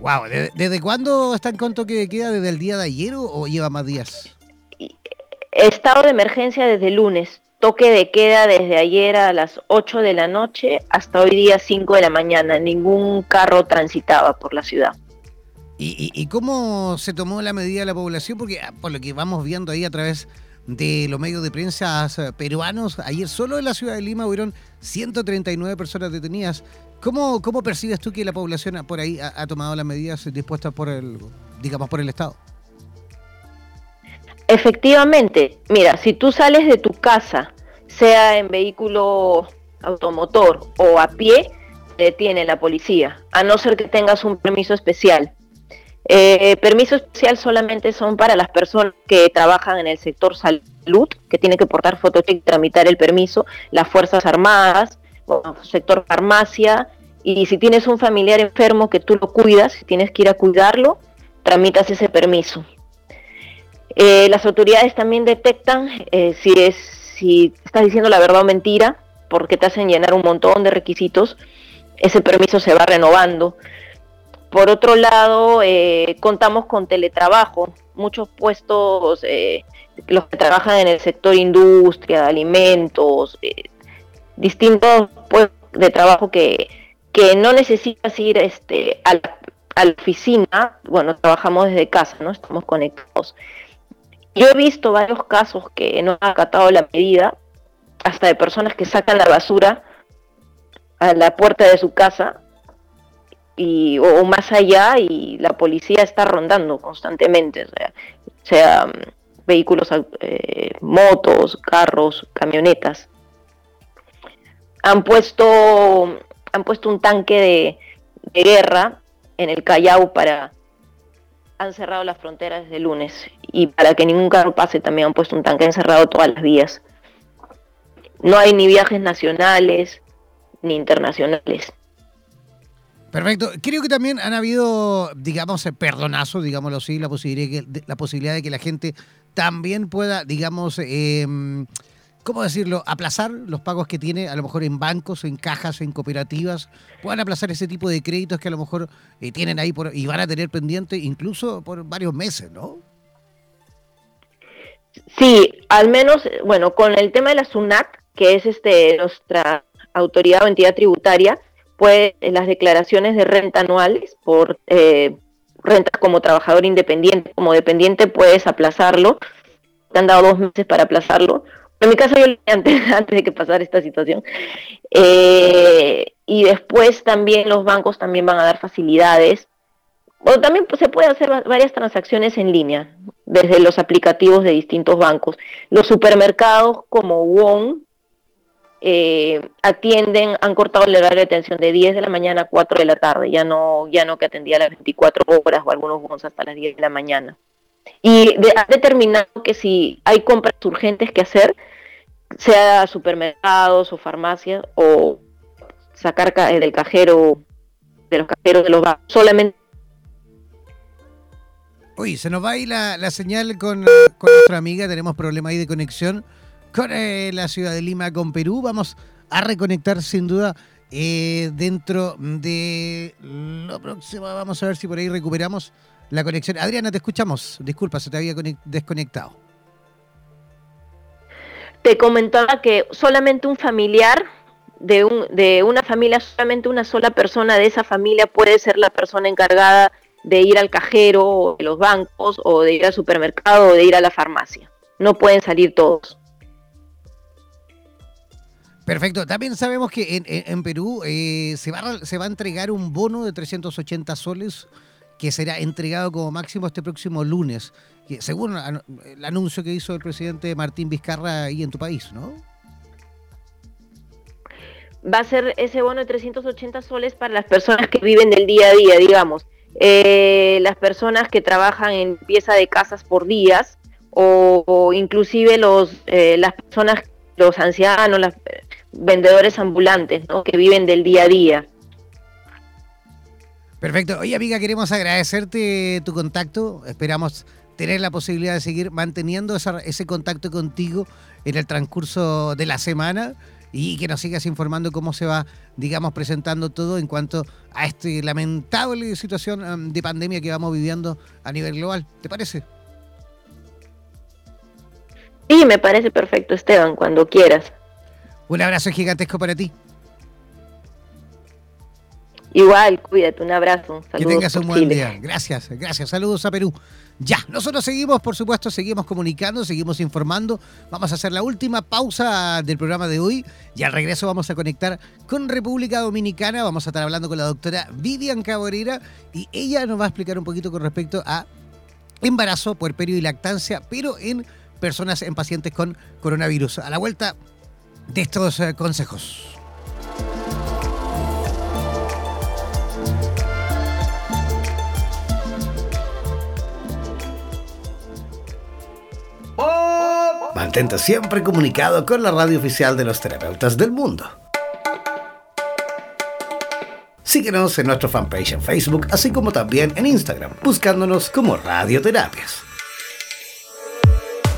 Wow, ¿desde, cuándo está en cuanto que queda? ¿Desde el día de ayer o, lleva más días? Estado de emergencia desde lunes. Toque de queda desde ayer a las 8 de la noche hasta hoy día 5 de la mañana. Ningún carro transitaba por la ciudad. ¿Y, y, cómo se tomó la medida de la población? Porque ah, por lo que vamos viendo ahí a través de los medios de prensa peruanos, ayer solo en la ciudad de Lima hubieron 139 personas detenidas. ¿Cómo, ¿Cómo percibes tú que la población por ahí ha, tomado las medidas dispuestas por el, digamos, por el Estado? Efectivamente, mira, si tú sales de tu casa, sea en vehículo automotor o a pie, detiene la policía, a no ser que tengas un permiso especial. Eh, permiso especial solamente son para las personas que trabajan en el sector salud, que tienen que portar fotocheck y tramitar el permiso, las Fuerzas Armadas, sector farmacia, y si tienes un familiar enfermo que tú lo cuidas, si tienes que ir a cuidarlo, tramitas ese permiso. Eh, las autoridades también detectan eh, si, es, si estás diciendo la verdad o mentira, porque te hacen llenar un montón de requisitos, ese permiso se va renovando. Por otro lado, eh, contamos con teletrabajo, muchos puestos, los que trabajan en el sector industria, alimentos, distintos puestos de trabajo que, que no necesitas ir este, a, la, oficina, bueno, trabajamos desde casa, ¿no? Estamos conectados. Yo he visto varios casos que no han acatado la medida, hasta de personas que sacan la basura a la puerta de su casa y, o, más allá y la policía está rondando constantemente, o sea, mm, vehículos, eh, motos, carros, camionetas han puesto, han puesto un tanque de, guerra en el Callao para han cerrado las fronteras desde lunes y para que ningún carro pase también han puesto un tanque, han cerrado todas las vías. No hay ni viajes nacionales ni internacionales. Perfecto. Creo que también han habido, digamos, perdonazos, digámoslo así, la posibilidad, la posibilidad de que la gente también pueda, digamos, eh, ¿cómo decirlo?, aplazar los pagos que tiene a lo mejor en bancos, en cajas, en cooperativas, puedan aplazar ese tipo de créditos que a lo mejor eh, tienen ahí por, y van a tener pendiente incluso por varios meses, ¿no? Sí, al menos, bueno, con el tema de la SUNAT, que es este nuestra autoridad o entidad tributaria, pues las declaraciones de renta anuales por eh, renta como trabajador independiente, como dependiente, puedes aplazarlo. Te han dado dos meses para aplazarlo en mi caso yo antes, antes de que pasara esta situación. Eh, y después también los bancos también van a dar facilidades. O también se puede hacer varias transacciones en línea desde los aplicativos de distintos bancos. Los supermercados como WON eh, atienden, han cortado el horario de atención de 10 de la mañana a 4 de la tarde, ya no, ya no que atendía a las 24 horas o algunos bonos hasta las 10 de la mañana. Y ha determinado que si hay compras urgentes que hacer, sea supermercados o farmacias o sacar del cajero, de los cajeros de los bancos, solamente Uy, se nos va ahí la, la señal con, con, nuestra amiga, tenemos problema ahí de conexión con eh, la ciudad de Lima, con Perú. Vamos a reconectar sin duda eh, dentro de lo próximo. Vamos a ver si por ahí recuperamos la conexión. Adriana, te escuchamos. Disculpa, se te había desconectado. Te comentaba que solamente un familiar de, de una familia, solamente una sola persona de esa familia puede ser la persona encargada de ir al cajero de los bancos o de ir al supermercado o de ir a la farmacia. No pueden salir todos. Perfecto. También sabemos que en, Perú eh, se, va, se va a entregar un bono de 380 soles que será entregado como máximo este próximo lunes, según el anuncio que hizo el presidente Martín Vizcarra ahí en tu país, ¿no? Va a ser ese bono de 380 soles para las personas que viven del día a día, digamos eh, las personas que trabajan en pieza de casas por días o, inclusive los eh, las personas los ancianos los vendedores ambulantes ¿no? que viven del día a día perfecto oye amiga queremos agradecerte tu contacto esperamos tener la posibilidad de seguir manteniendo ese contacto contigo en el transcurso de la semana y que nos sigas informando cómo se va, digamos, presentando todo en cuanto a esta lamentable situación um, de pandemia que vamos viviendo a nivel global. ¿Te parece? Sí, me parece perfecto, Esteban, cuando quieras. Un abrazo gigantesco para ti. Igual, cuídate, un abrazo. que tengas un buen día. Gracias, gracias. Saludos a Perú. Ya, nosotros seguimos, por supuesto, seguimos comunicando, seguimos informando. Vamos a hacer la última pausa del programa de hoy y al regreso vamos a conectar con República Dominicana. Vamos a estar hablando con la doctora Vivian Cabrera y ella nos va a explicar un poquito con respecto a embarazo, puerperio y lactancia, pero en personas, en pacientes con coronavirus. A la vuelta de estos eh, consejos. Mantente siempre comunicado con la radio oficial de los terapeutas del mundo. Síguenos en nuestro fanpage en Facebook, así como también en Instagram, buscándonos como Radioterapias.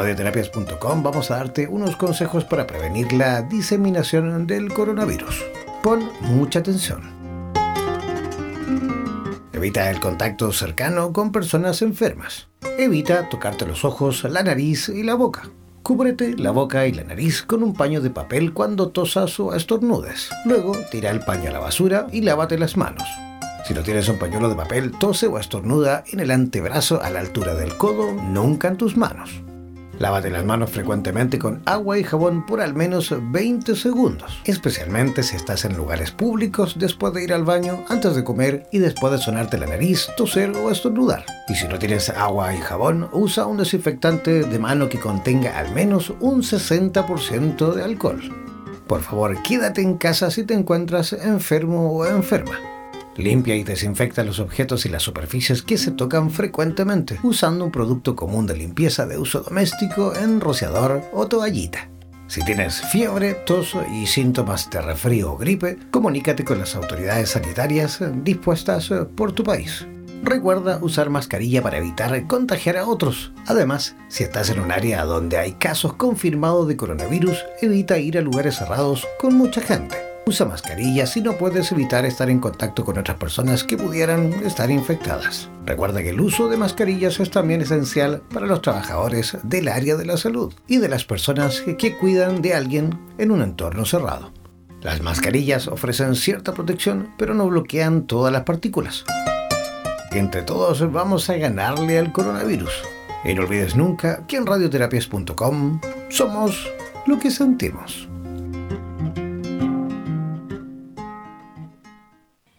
radioterapias.com vamos a darte unos consejos para prevenir la diseminación del coronavirus. Pon mucha atención. Evita el contacto cercano con personas enfermas. Evita tocarte los ojos, la nariz y la boca. Cúbrete la boca y la nariz con un paño de papel cuando tosas o estornudes. Luego tira el paño a la basura y lávate las manos. Si no tienes un pañuelo de papel, tose o estornuda en el antebrazo a la altura del codo, nunca en tus manos. Lávate las manos frecuentemente con agua y jabón por al menos 20 segundos, especialmente si estás en lugares públicos después de ir al baño, antes de comer y después de sonarte la nariz, toser o estornudar. Y si no tienes agua y jabón, usa un desinfectante de mano que contenga al menos un 60% de alcohol. Por favor, quédate en casa si te encuentras enfermo o enferma. Limpia y desinfecta los objetos y las superficies que se tocan frecuentemente usando un producto común de limpieza de uso doméstico en rociador o toallita. Si tienes fiebre, tos y síntomas de resfrío o gripe, comunícate con las autoridades sanitarias dispuestas por tu país. Recuerda usar mascarilla para evitar contagiar a otros. Además, si estás en un área donde hay casos confirmados de coronavirus, evita ir a lugares cerrados con mucha gente. Usa mascarilla si no puedes evitar estar en contacto con otras personas que pudieran estar infectadas. Recuerda que el uso de mascarillas es también esencial para los trabajadores del área de la salud y de las personas que cuidan de alguien en un entorno cerrado. Las mascarillas ofrecen cierta protección, pero no bloquean todas las partículas. Entre todos vamos a ganarle al coronavirus. Y no olvides nunca que en radioterapias.com somos lo que sentimos.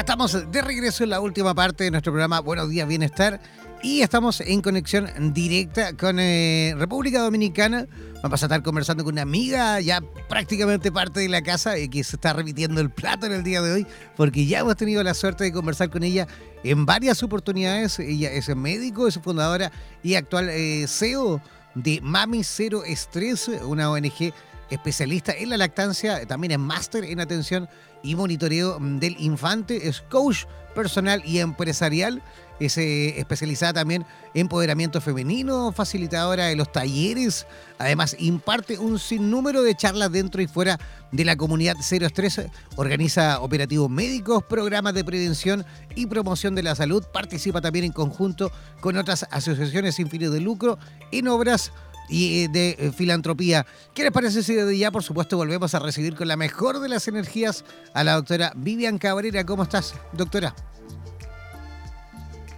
Estamos de regreso en la última parte de nuestro programa Buenos Días Bienestar y estamos en conexión directa con eh, República Dominicana. Vamos a estar conversando con una amiga ya prácticamente parte de la casa y que se está repitiendo el plato en el día de hoy porque ya hemos tenido la suerte de conversar con ella en varias oportunidades. Ella es médico, es fundadora y actual eh, CEO de Mami Cero Estrés, una ONG especialista en la lactancia, también es máster en atención y monitoreo mm, del infante, es coach personal y empresarial, es eh, especializada también en empoderamiento femenino, facilitadora de los talleres, además imparte un sinnúmero de charlas dentro y fuera de la comunidad Cero Estrés, organiza operativos médicos, programas de prevención y promoción de la salud, participa también en conjunto con otras asociaciones sin fines de lucro en obras y eh, de eh, filantropía. ¿Qué les parece si desde ya, por supuesto, volvemos a recibir con la mejor de las energías a la doctora Vivian Cabrera? ¿Cómo estás, doctora?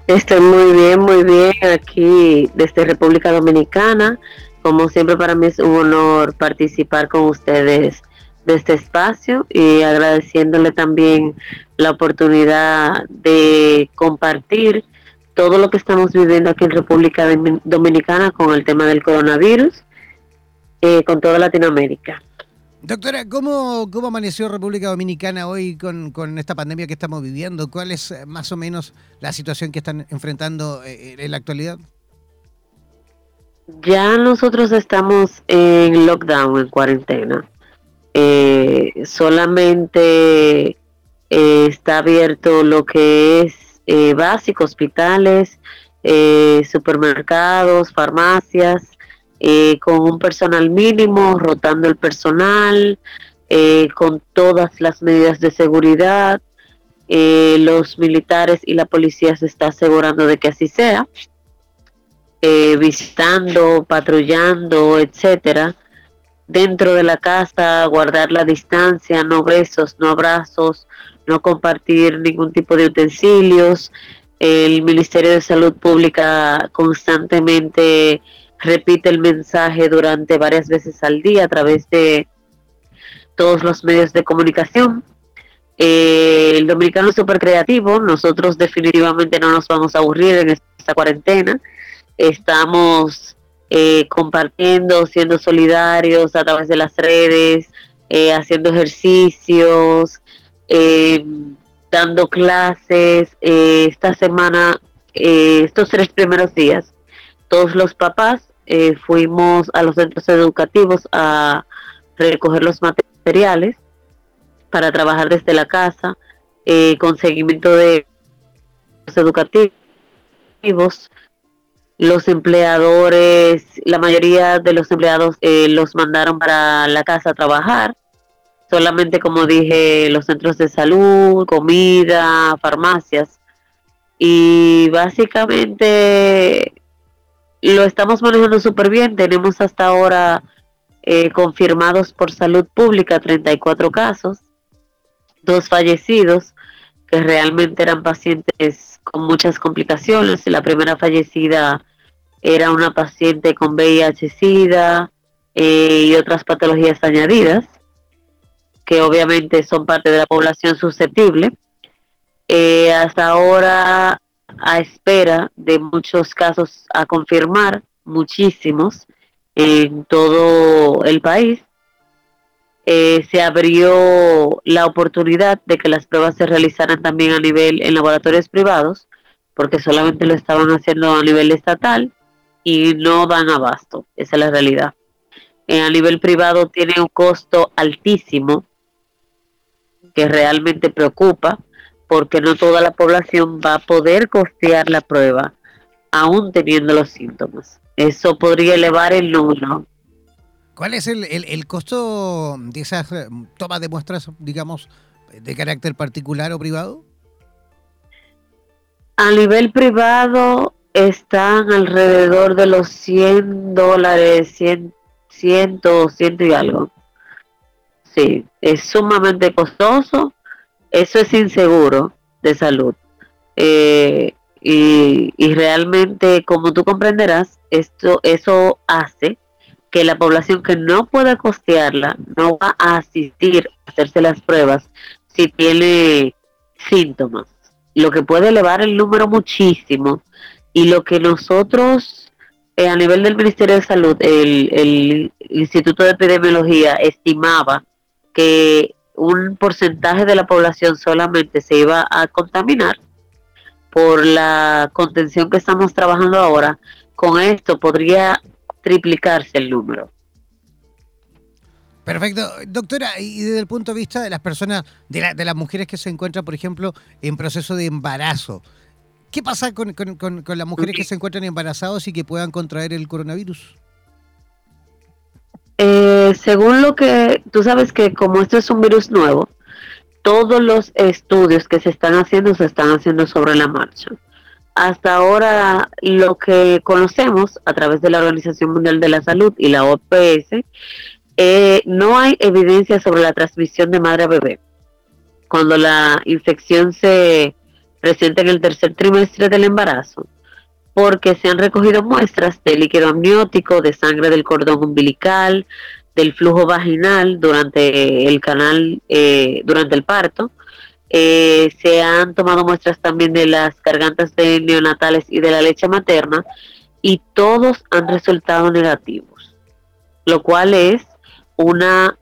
Estoy muy bien, muy bien aquí desde República Dominicana. Como siempre para mí es un honor participar con ustedes de este espacio y agradeciéndole también la oportunidad de compartir todo lo que estamos viviendo aquí en República Dominicana con el tema del coronavirus, eh, con toda Latinoamérica. Doctora, ¿cómo, ¿cómo amaneció República Dominicana hoy con, esta pandemia que estamos viviendo? ¿Cuál es eh, más o menos la situación que están enfrentando eh, en la actualidad? Ya nosotros estamos en lockdown, en cuarentena. solamente está abierto lo que es eh, básicos, hospitales, eh, supermercados, farmacias, eh, con un personal mínimo, rotando el personal, con todas las medidas de seguridad. los militares y la policía se está asegurando de que así sea, visitando, patrullando, etcétera. Dentro de la casa, guardar la distancia, no besos, no abrazos, no compartir ningún tipo de utensilios. El Ministerio de Salud Pública constantemente repite el mensaje durante varias veces al día a través de todos los medios de comunicación. Eh, el dominicano es súper creativo, nosotros definitivamente no nos vamos a aburrir en esta cuarentena. Estamos eh, compartiendo, siendo solidarios a través de las redes, eh, haciendo ejercicios, eh, dando clases. Eh, esta semana, eh, estos tres primeros días, todos los papás eh, fuimos a los centros educativos a recoger los materiales para trabajar desde la casa con seguimiento de los educativos. Los empleadores, la mayoría de los empleados los mandaron para la casa a trabajar solamente como dije, los centros de salud, comida, farmacias. Y básicamente lo estamos manejando súper bien. Tenemos hasta ahora eh, confirmados por salud pública 34 casos, dos fallecidos que realmente eran pacientes con muchas complicaciones. La primera fallecida era una paciente con VIH-Sida eh, y otras patologías añadidas que obviamente son parte de la población susceptible. Eh, hasta ahora, a espera de muchos casos a confirmar, muchísimos, en todo el país. eh, se abrió la oportunidad de que las pruebas se realizaran también a nivel en laboratorios privados, porque solamente lo estaban haciendo a nivel estatal y no dan abasto, esa es la realidad. Eh, a nivel privado tiene un costo altísimo que realmente preocupa porque no toda la población va a poder costear la prueba aún teniendo los síntomas. Eso podría elevar el número. ¿Cuál es el, el, costo de esas eh, tomas de muestras, digamos, de carácter particular o privado? A nivel privado están alrededor de los 100 dólares, 100, 100, 100 y algo. Sí, es sumamente costoso. Eso es inseguro de salud. Eh, y, y, realmente, como tú comprenderás, esto, eso hace que la población que no pueda costearla no va a asistir a hacerse las pruebas si tiene síntomas, lo que puede elevar el número muchísimo y lo que nosotros eh, a nivel del Ministerio de Salud, el, el Instituto de Epidemiología estimaba que un porcentaje de la población solamente se iba a contaminar por la contención que estamos trabajando ahora, con esto podría triplicarse el número. Perfecto. Doctora, y desde el punto de vista de las personas, de, de las mujeres que se encuentran, por ejemplo, en proceso de embarazo, ¿qué pasa con, las mujeres que se encuentran embarazadas y que puedan contraer el coronavirus? Eh, según lo que tú sabes que como esto es un virus nuevo, todos los estudios que se están haciendo se están haciendo sobre la marcha hasta ahora lo que conocemos a través de la Organización Mundial de la Salud y la OPS, eh, no hay evidencia sobre la transmisión de madre a bebé. Cuando la infección se presenta en el tercer trimestre del embarazo, porque se han recogido muestras de líquido amniótico, de sangre del cordón umbilical, del flujo vaginal durante el canal, eh, durante el parto, eh, se han tomado muestras también de las gargantas de neonatales y de la leche materna y todos han resultado negativos, lo cual es una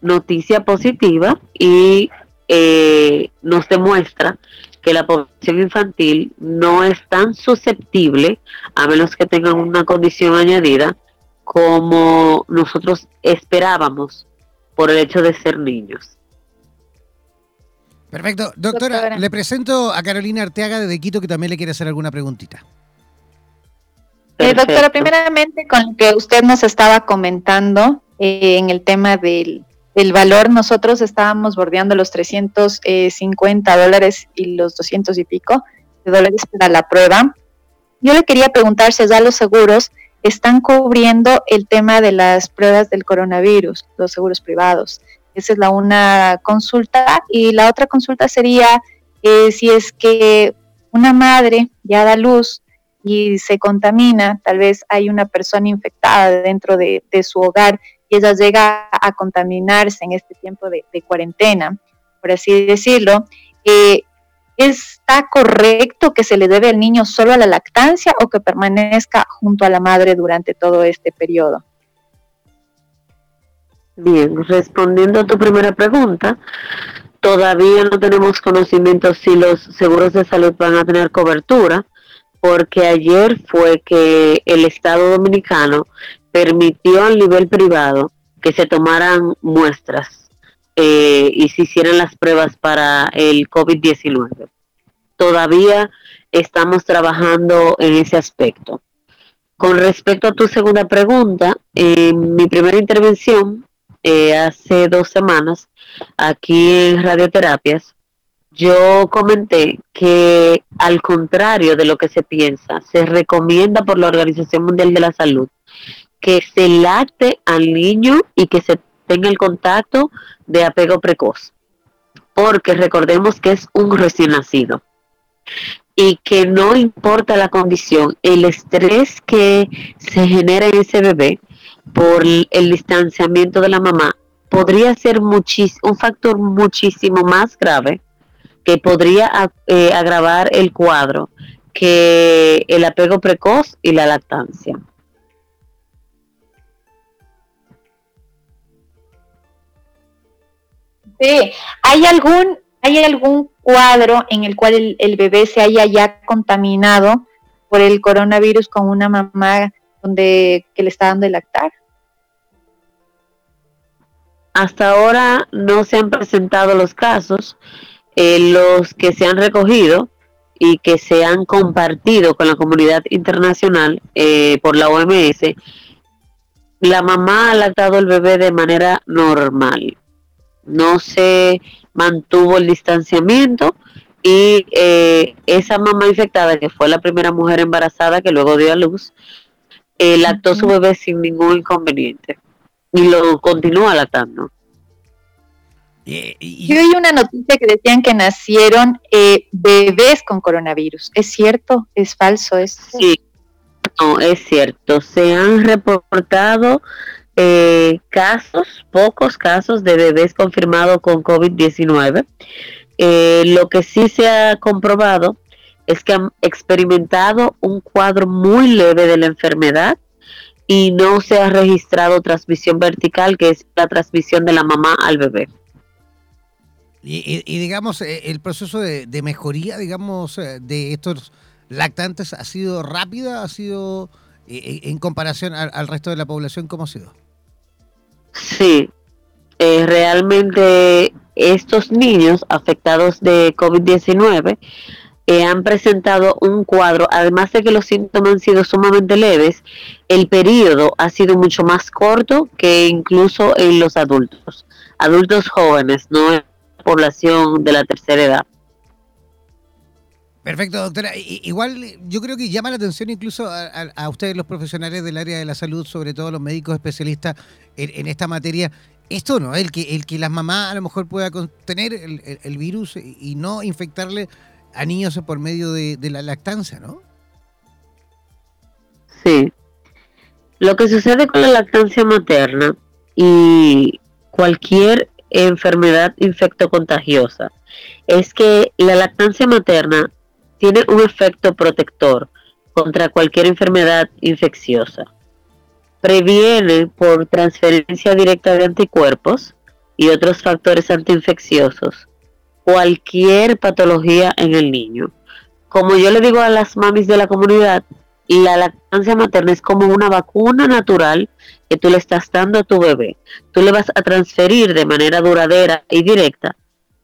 noticia positiva y eh, nos demuestra que la población infantil no es tan susceptible, a menos que tengan una condición añadida, como nosotros esperábamos por el hecho de ser niños. Perfecto. Doctora, le presento a Carolina Arteaga de Quito que también le quiere hacer alguna preguntita. Eh, doctora, primeramente con lo que usted nos estaba comentando eh, en el tema del, valor, nosotros estábamos bordeando los 350 dólares y los 200 y pico de dólares para la prueba. Yo le quería preguntar si ya los seguros están cubriendo el tema de las pruebas del coronavirus, los seguros privados. Esa es la una consulta. Y la otra consulta sería eh, si es que una madre ya da luz y se contamina, tal vez hay una persona infectada dentro de, su hogar y ella llega a contaminarse en este tiempo de, cuarentena, por así decirlo. Eh, ¿Está correcto que se le debe al niño solo a la lactancia o que permanezca junto a la madre durante todo este periodo? Bien, respondiendo a tu primera pregunta, todavía no tenemos conocimiento si los seguros de salud van a tener cobertura, porque ayer fue que el Estado Dominicano permitió al nivel privado que se tomaran muestras eh, y se hicieran las pruebas para el COVID-19. Todavía estamos trabajando en ese aspecto. Con respecto a tu segunda pregunta, en mi primera intervención eh, hace dos semanas aquí en Radioterapias, yo comenté que al contrario de lo que se piensa, se recomienda por la Organización Mundial de la Salud que se lacte al niño y que se tenga el contacto de apego precoz, porque recordemos que es un recién nacido y que no importa la condición, el estrés que se genera en ese bebé por el distanciamiento de la mamá podría ser un factor muchísimo más grave que podría eh, agravar el cuadro que el apego precoz y la lactancia. Sí, ¿hay algún, hay algún cuadro en el cual el, el bebé se haya ya contaminado por el coronavirus con una mamá donde que le está dando el lactar? Hasta ahora no se han presentado los casos, eh, los que se han recogido y que se han compartido con la comunidad internacional eh, por la OMS, la mamá ha lactado el bebé de manera normal. No se mantuvo el distanciamiento y eh, esa mamá infectada, que fue la primera mujer embarazada que luego dio a luz, eh, lactó su bebé sin ningún inconveniente y lo continúa lactando. Yo vi una noticia que decían que nacieron eh, bebés con coronavirus. ¿Es cierto? ¿Es falso eso? Sí, no, es cierto. Se han reportado eh, casos, pocos casos de bebés confirmados con COVID-19. Eh, lo que sí se ha comprobado es que han experimentado un cuadro muy leve de la enfermedad y no se ha registrado transmisión vertical, que es la transmisión de la mamá al bebé. Y, digamos, eh, el proceso de, de, mejoría, digamos, eh, de estos lactantes ha sido rápida, ha sido en comparación al, resto de la población, ¿cómo ha sido? Sí, eh, realmente estos niños afectados de COVID-19 eh, han presentado un cuadro, además de que los síntomas han sido sumamente leves, el periodo ha sido mucho más corto que incluso en los adultos, adultos jóvenes, no en la población de la tercera edad. Perfecto, doctora. Igual yo creo que llama la atención incluso a, a, ustedes los profesionales del área de la salud, sobre todo los médicos especialistas en, esta materia. Esto no, el que, el que las mamás a lo mejor pueda contener el virus y no infectarle a niños por medio de, de, la lactancia, ¿no? Sí. Lo que sucede con la lactancia materna y cualquier enfermedad infectocontagiosa es que la lactancia materna tiene un efecto protector contra cualquier enfermedad infecciosa. Previene por transferencia directa de anticuerpos y otros factores antiinfecciosos cualquier patología en el niño. Como yo le digo a las mamis de la comunidad, la lactancia materna es como una vacuna natural que tú le estás dando a tu bebé. Tú le vas a transferir de manera duradera y directa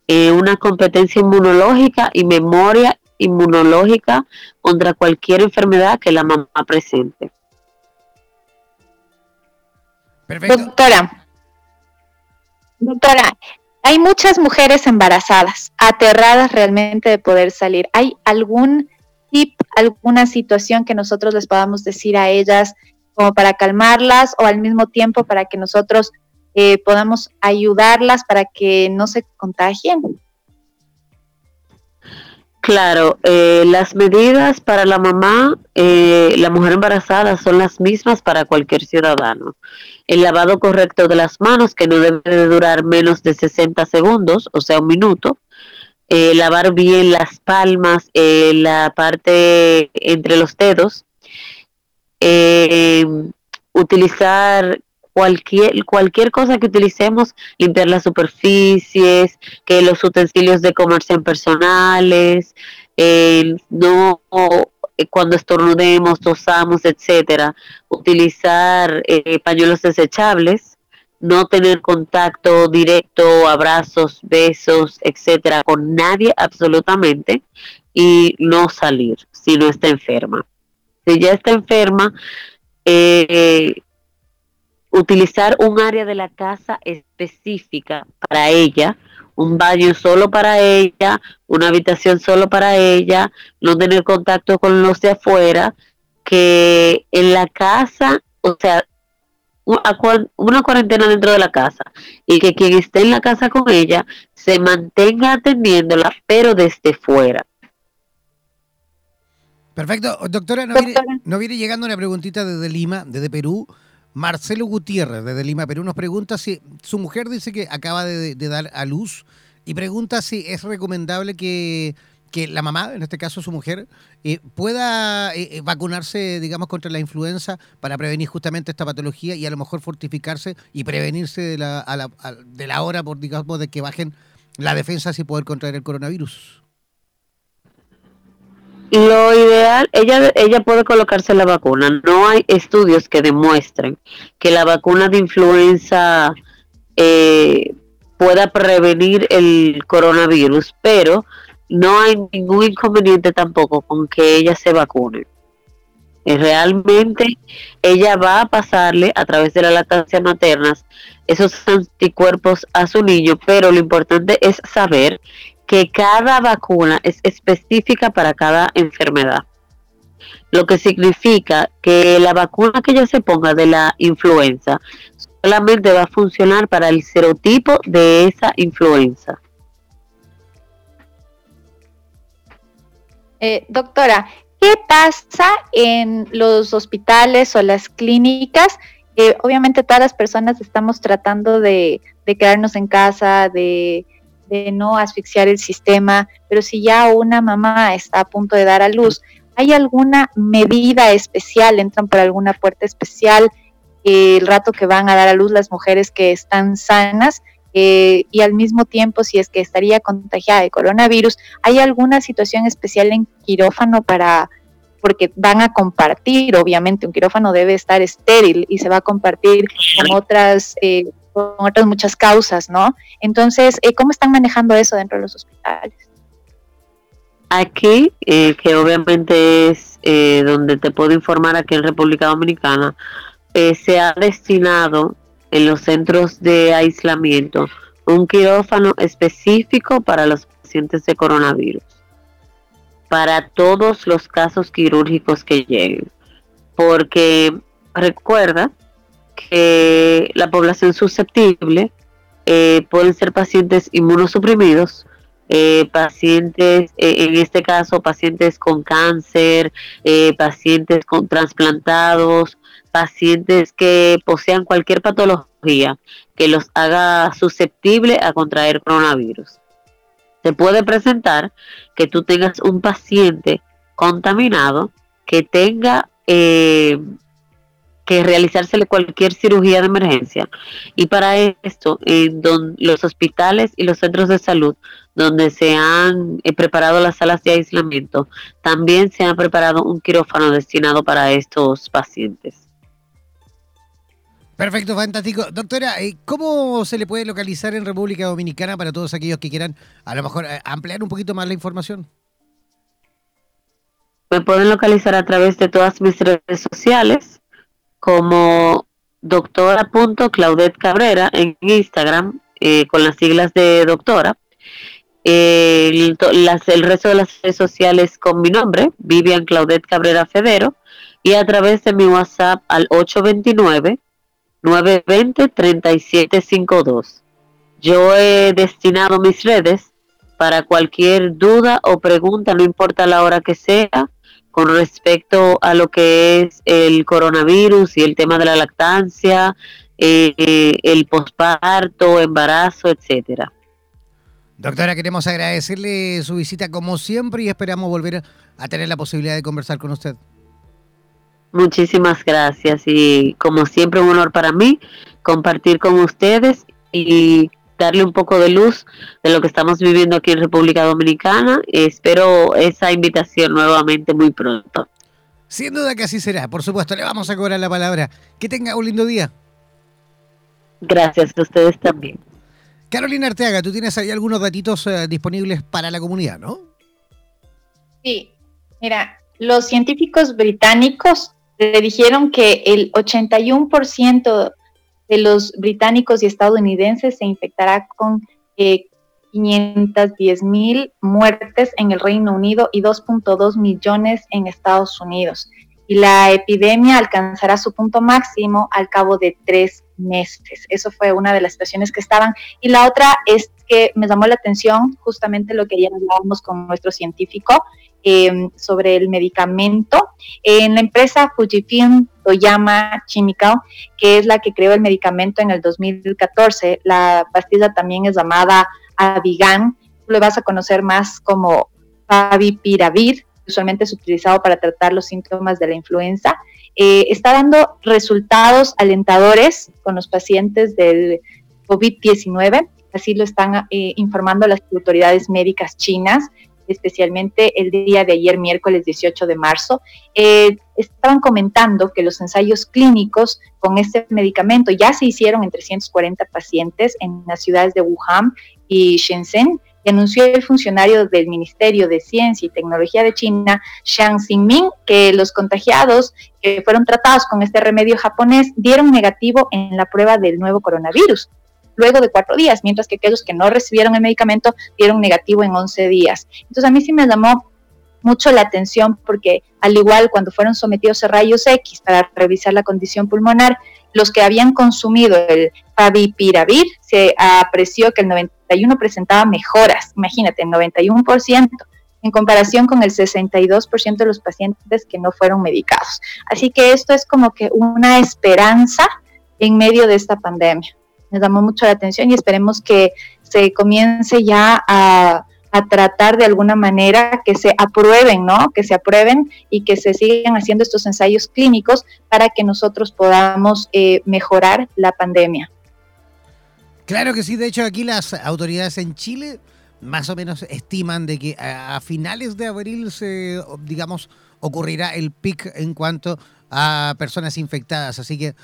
eh, una competencia inmunológica y memoria inmunológica contra cualquier enfermedad que la mamá presente. Perfecto. Doctora, doctora, hay muchas mujeres embarazadas, aterradas realmente de poder salir. ¿Hay algún tip, alguna situación que nosotros les podamos decir a ellas como para calmarlas o al mismo tiempo para que nosotros eh, podamos ayudarlas para que no se contagien? Claro, eh, las medidas para la mamá, eh, la mujer embarazada, son las mismas para cualquier ciudadano. El lavado correcto de las manos, que no debe de durar menos de 60 segundos, o sea, un minuto. Eh, lavar bien las palmas, eh, la parte entre los dedos. utilizar cualquier, cualquier cosa que utilicemos, limpiar las superficies, que los utensilios de comer personales, eh, no cuando estornudemos, tosamos, etcétera, utilizar eh, pañuelos desechables, no tener contacto directo, abrazos, besos, etcétera, con nadie absolutamente y no salir si no está enferma. Si ya está enferma, eh, utilizar un área de la casa específica para ella, un baño solo para ella, una habitación solo para ella, no tener contacto con los de afuera, que en la casa, o sea, una cuarentena dentro de la casa y que quien esté en la casa con ella se mantenga atendiéndola, pero desde fuera. Perfecto. Doctora, nos, Viene, nos viene llegando una preguntita desde Lima, desde Perú. Marcelo Gutiérrez, desde Lima, Perú, nos pregunta si su mujer dice que acaba de, dar a luz y pregunta si es recomendable que que la mamá, en este caso su mujer, eh, pueda eh, vacunarse, digamos, contra la influenza para prevenir justamente esta patología y a lo mejor fortificarse y prevenirse de la, de la hora, por digamos, de que bajen la defensa y poder contraer el coronavirus? Lo ideal, ella, ella puede colocarse la vacuna. No hay estudios que demuestren que la vacuna de influenza eh, pueda prevenir el coronavirus, pero no hay ningún inconveniente tampoco con que ella se vacune. Eh, realmente ella va a pasarle a través de la lactancia materna esos anticuerpos a su niño, pero lo importante es saber que cada vacuna es específica para cada enfermedad. Lo que significa que la vacuna que ella se ponga de la influenza solamente va a funcionar para el serotipo de esa influenza. Eh, doctora, ¿qué pasa en los hospitales o las clínicas? obviamente todas las personas estamos tratando de quedarnos en casa, de de no asfixiar el sistema, pero si ya una mamá está a punto de dar a luz, ¿hay alguna medida especial? ¿Entran por alguna puerta especial el rato que van a dar a luz las mujeres que están sanas? Eh, y al mismo tiempo, si es que estaría contagiada de coronavirus, ¿hay alguna situación especial en quirófano para, porque van a compartir, obviamente, un quirófano debe estar estéril y se va a compartir con otras eh, con otras muchas causas, ¿no? Entonces, eh, ¿cómo están manejando eso dentro de los hospitales? Aquí, eh, que obviamente es eh, donde te puedo informar aquí en República Dominicana, se ha destinado en los centros de aislamiento un quirófano específico para los pacientes de coronavirus, para todos los casos quirúrgicos que lleguen. Porque recuerda que la población susceptible eh, pueden ser pacientes inmunosuprimidos, eh, pacientes, eh, en este caso, pacientes con cáncer, pacientes con trasplantados, pacientes que posean cualquier patología que los haga susceptible a contraer coronavirus. Se puede presentar que tú tengas un paciente contaminado que tenga que realizársele cualquier cirugía de emergencia. Y para esto, en los hospitales y los centros de salud donde se han eh, preparado las salas de aislamiento, también se ha preparado un quirófano destinado para estos pacientes. Perfecto, fantástico. Doctora, eh, ¿cómo se le puede localizar en República Dominicana para todos aquellos que quieran a lo mejor eh, ampliar un poquito más la información? Me pueden localizar a través de todas mis redes sociales como doctora.claudette Cabrera en Instagram eh, con las siglas de doctora. el, el resto de las redes sociales con mi nombre, Vivian Claudette Cabrera Federo, y a través de mi WhatsApp al 829-920-3752. Yo he destinado mis redes para cualquier duda o pregunta, no importa la hora que sea, con respecto a lo que es el coronavirus y el tema de la lactancia, eh, el posparto, embarazo, etcétera. Doctora, queremos agradecerle su visita como siempre y esperamos volver a tener la posibilidad de conversar con usted. Muchísimas gracias y como siempre un honor para mí compartir con ustedes y darle un poco de luz de lo que estamos viviendo aquí en República Dominicana. Espero esa invitación nuevamente muy pronto. Sin duda que así será. Por supuesto, le vamos a cobrar la palabra. Que tenga un lindo día. Gracias a ustedes también. Carolina Arteaga, tú tienes ahí algunos datitos eh, disponibles para la comunidad, ¿no? Sí, mira, los científicos británicos le dijeron que el 81% de los británicos y estadounidenses se infectará con 510 eh, mil muertes en el Reino Unido y 2.2 millones en Estados Unidos. Y la epidemia alcanzará su punto máximo al cabo de tres meses. Eso fue una de las situaciones que estaban. Y la otra es que me llamó la atención justamente lo que ya hablábamos con nuestro científico, Em, sobre el medicamento. En la empresa Fujifilm Toyama Chemical, que es la que creó el medicamento en el 2014, la pastilla también es llamada Avigan, lo vas a conocer más como favipiravir, usualmente es utilizado para tratar los síntomas de la influenza, eh, está dando resultados alentadores con los pacientes del COVID-19. Así lo están eh, informando las autoridades médicas chinas, especialmente el día de ayer, miércoles 18 de marzo. Eh, estaban comentando que los ensayos clínicos con este medicamento ya se hicieron en 340 pacientes en las ciudades de Wuhan y Shenzhen anunció el funcionario del Ministerio de Ciencia y Tecnología de China, Xiang Xingming, que los contagiados que fueron tratados con este remedio japonés dieron negativo en la prueba del nuevo coronavirus luego de cuatro días, mientras que aquellos que no recibieron el medicamento dieron negativo en 11 días. Entonces a mí sí me llamó mucho la atención porque al igual cuando fueron sometidos a rayos X para revisar la condición pulmonar, los que habían consumido el favipiravir se apreció que el 91 presentaba mejoras, imagínate, el 91% en comparación con el 62% de los pacientes que no fueron medicados. Así que esto es como que una esperanza en medio de esta pandemia. Me llamó mucho la atención y esperemos que se comience ya a a tratar de alguna manera que se aprueben, ¿no? Que se aprueben y que se sigan haciendo estos ensayos clínicos para que nosotros podamos eh, mejorar la pandemia. Claro que sí, de hecho aquí las autoridades en Chile más o menos estiman de que a, finales de abril se, digamos, ocurrirá el pic en cuanto a personas infectadas, así que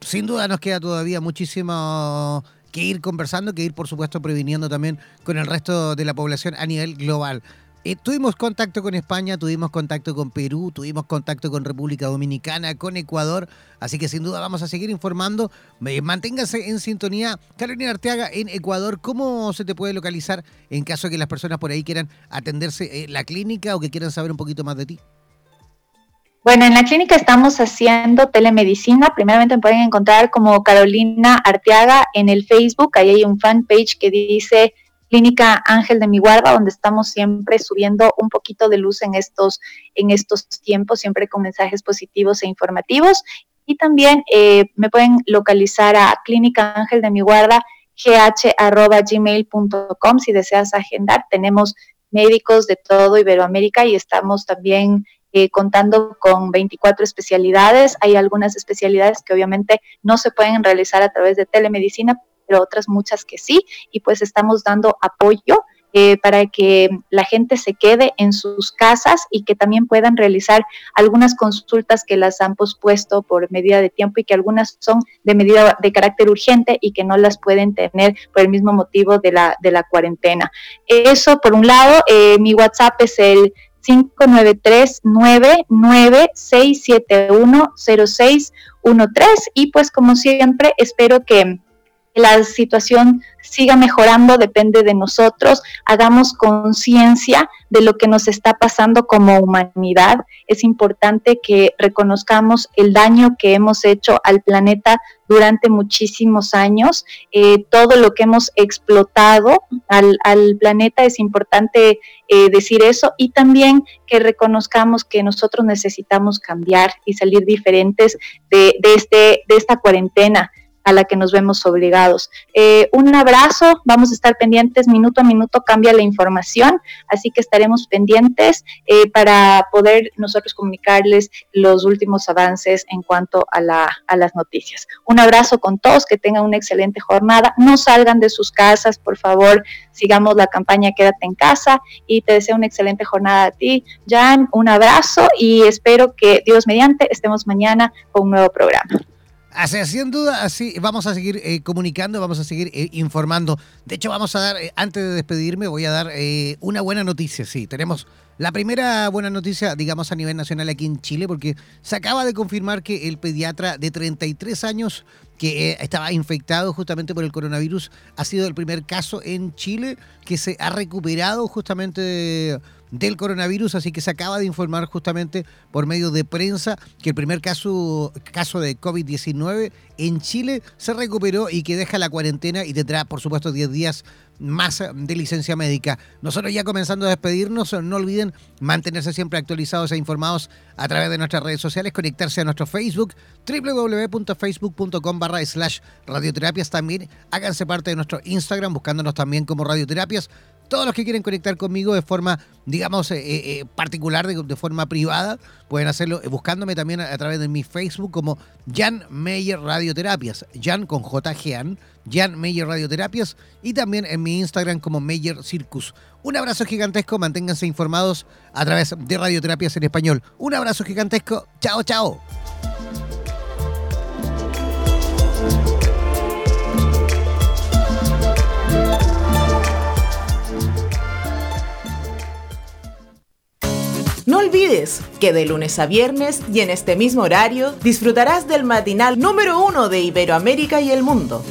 sin duda nos queda todavía muchísimo que ir conversando, que ir, por supuesto, previniendo también con el resto de la población a nivel global. Eh, tuvimos contacto con España, tuvimos contacto con Perú, tuvimos contacto con República Dominicana, con Ecuador, así que sin duda vamos a seguir informando. manténgase en sintonía. Carolina Arteaga, en Ecuador, ¿cómo se te puede localizar en caso de que las personas por ahí quieran atenderse en la clínica o que quieran saber un poquito más de ti? Bueno, en la clínica estamos haciendo telemedicina. Primeramente me pueden encontrar como Carolina Arteaga en el Facebook. Ahí hay un fanpage que dice Clínica Ángel de mi guarda, donde estamos siempre subiendo un poquito de luz en estos, en estos tiempos, siempre con mensajes positivos e informativos. Y también eh, me pueden localizar a Clínica Ángel de mi guarda, gh.gmail.com si deseas agendar. Tenemos médicos de todo Iberoamérica y estamos también eh, contando con 24 especialidades. Hay algunas especialidades que obviamente no se pueden realizar a través de telemedicina, pero otras muchas que sí, y pues estamos dando apoyo eh, para que la gente se quede en sus casas y que también puedan realizar algunas consultas que las han pospuesto por medida de tiempo y que algunas son de medida de carácter urgente y que no las pueden tener por el mismo motivo de la, de la cuarentena. Eso por un lado, eh, mi WhatsApp es el 593-99-671-0613 y pues como siempre espero que la situación siga mejorando, depende de nosotros, hagamos conciencia de lo que nos está pasando como humanidad. Es importante que reconozcamos el daño que hemos hecho al planeta durante muchísimos años, eh, todo lo que hemos explotado al, planeta, es importante eh, decir eso, y también que reconozcamos que nosotros necesitamos cambiar y salir diferentes de, de, este, de esta cuarentena a la que nos vemos obligados. Eh, un abrazo, vamos a estar pendientes, minuto a minuto cambia la información, así que estaremos pendientes eh, para poder nosotros comunicarles los últimos avances en cuanto a, la, a las noticias. Un abrazo con todos, que tengan una excelente jornada, no salgan de sus casas, por favor, sigamos la campaña Quédate en casa y te deseo una excelente jornada a ti, Jan, un abrazo y espero que Dios mediante estemos mañana con un nuevo programa. Así, sin duda, así vamos a seguir eh, comunicando, vamos a seguir eh, informando. De hecho, vamos a dar, eh, antes de despedirme, voy a dar una buena noticia. Sí, tenemos la primera buena noticia, digamos, a nivel nacional aquí en Chile, porque se acaba de confirmar que el pediatra de 33 años que estaba infectado justamente por el coronavirus ha sido el primer caso en Chile que se ha recuperado justamente de del coronavirus, así que se acaba de informar justamente por medio de prensa que el primer caso, caso de COVID-19 en Chile se recuperó y que deja la cuarentena y tendrá, por supuesto, 10 días más de licencia médica. Nosotros ya comenzando a despedirnos, no olviden mantenerse siempre actualizados e informados a través de nuestras redes sociales, conectarse a nuestro Facebook, www.facebook.com barra slash radioterapias también. Háganse parte de nuestro Instagram buscándonos también como radioterapias Todos los que quieren conectar conmigo de forma, digamos, eh, particular, de, forma privada, pueden hacerlo buscándome también a, través de mi Facebook como Jan Meyer Radioterapias. Jan con J. Jean, Jan Meyer Radioterapias y también en mi Instagram como Meyer Circus. Un abrazo gigantesco, manténganse informados a través de Radioterapias en Español. Un abrazo gigantesco, chao, chao. No olvides que de lunes a viernes y en este mismo horario disfrutarás del matinal número uno de Iberoamérica y el mundo.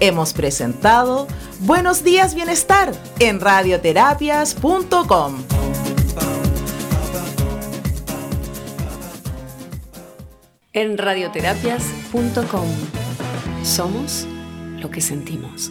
Hemos presentado Buenos días Bienestar en radioterapias.com. En radioterapias.com somos lo que sentimos.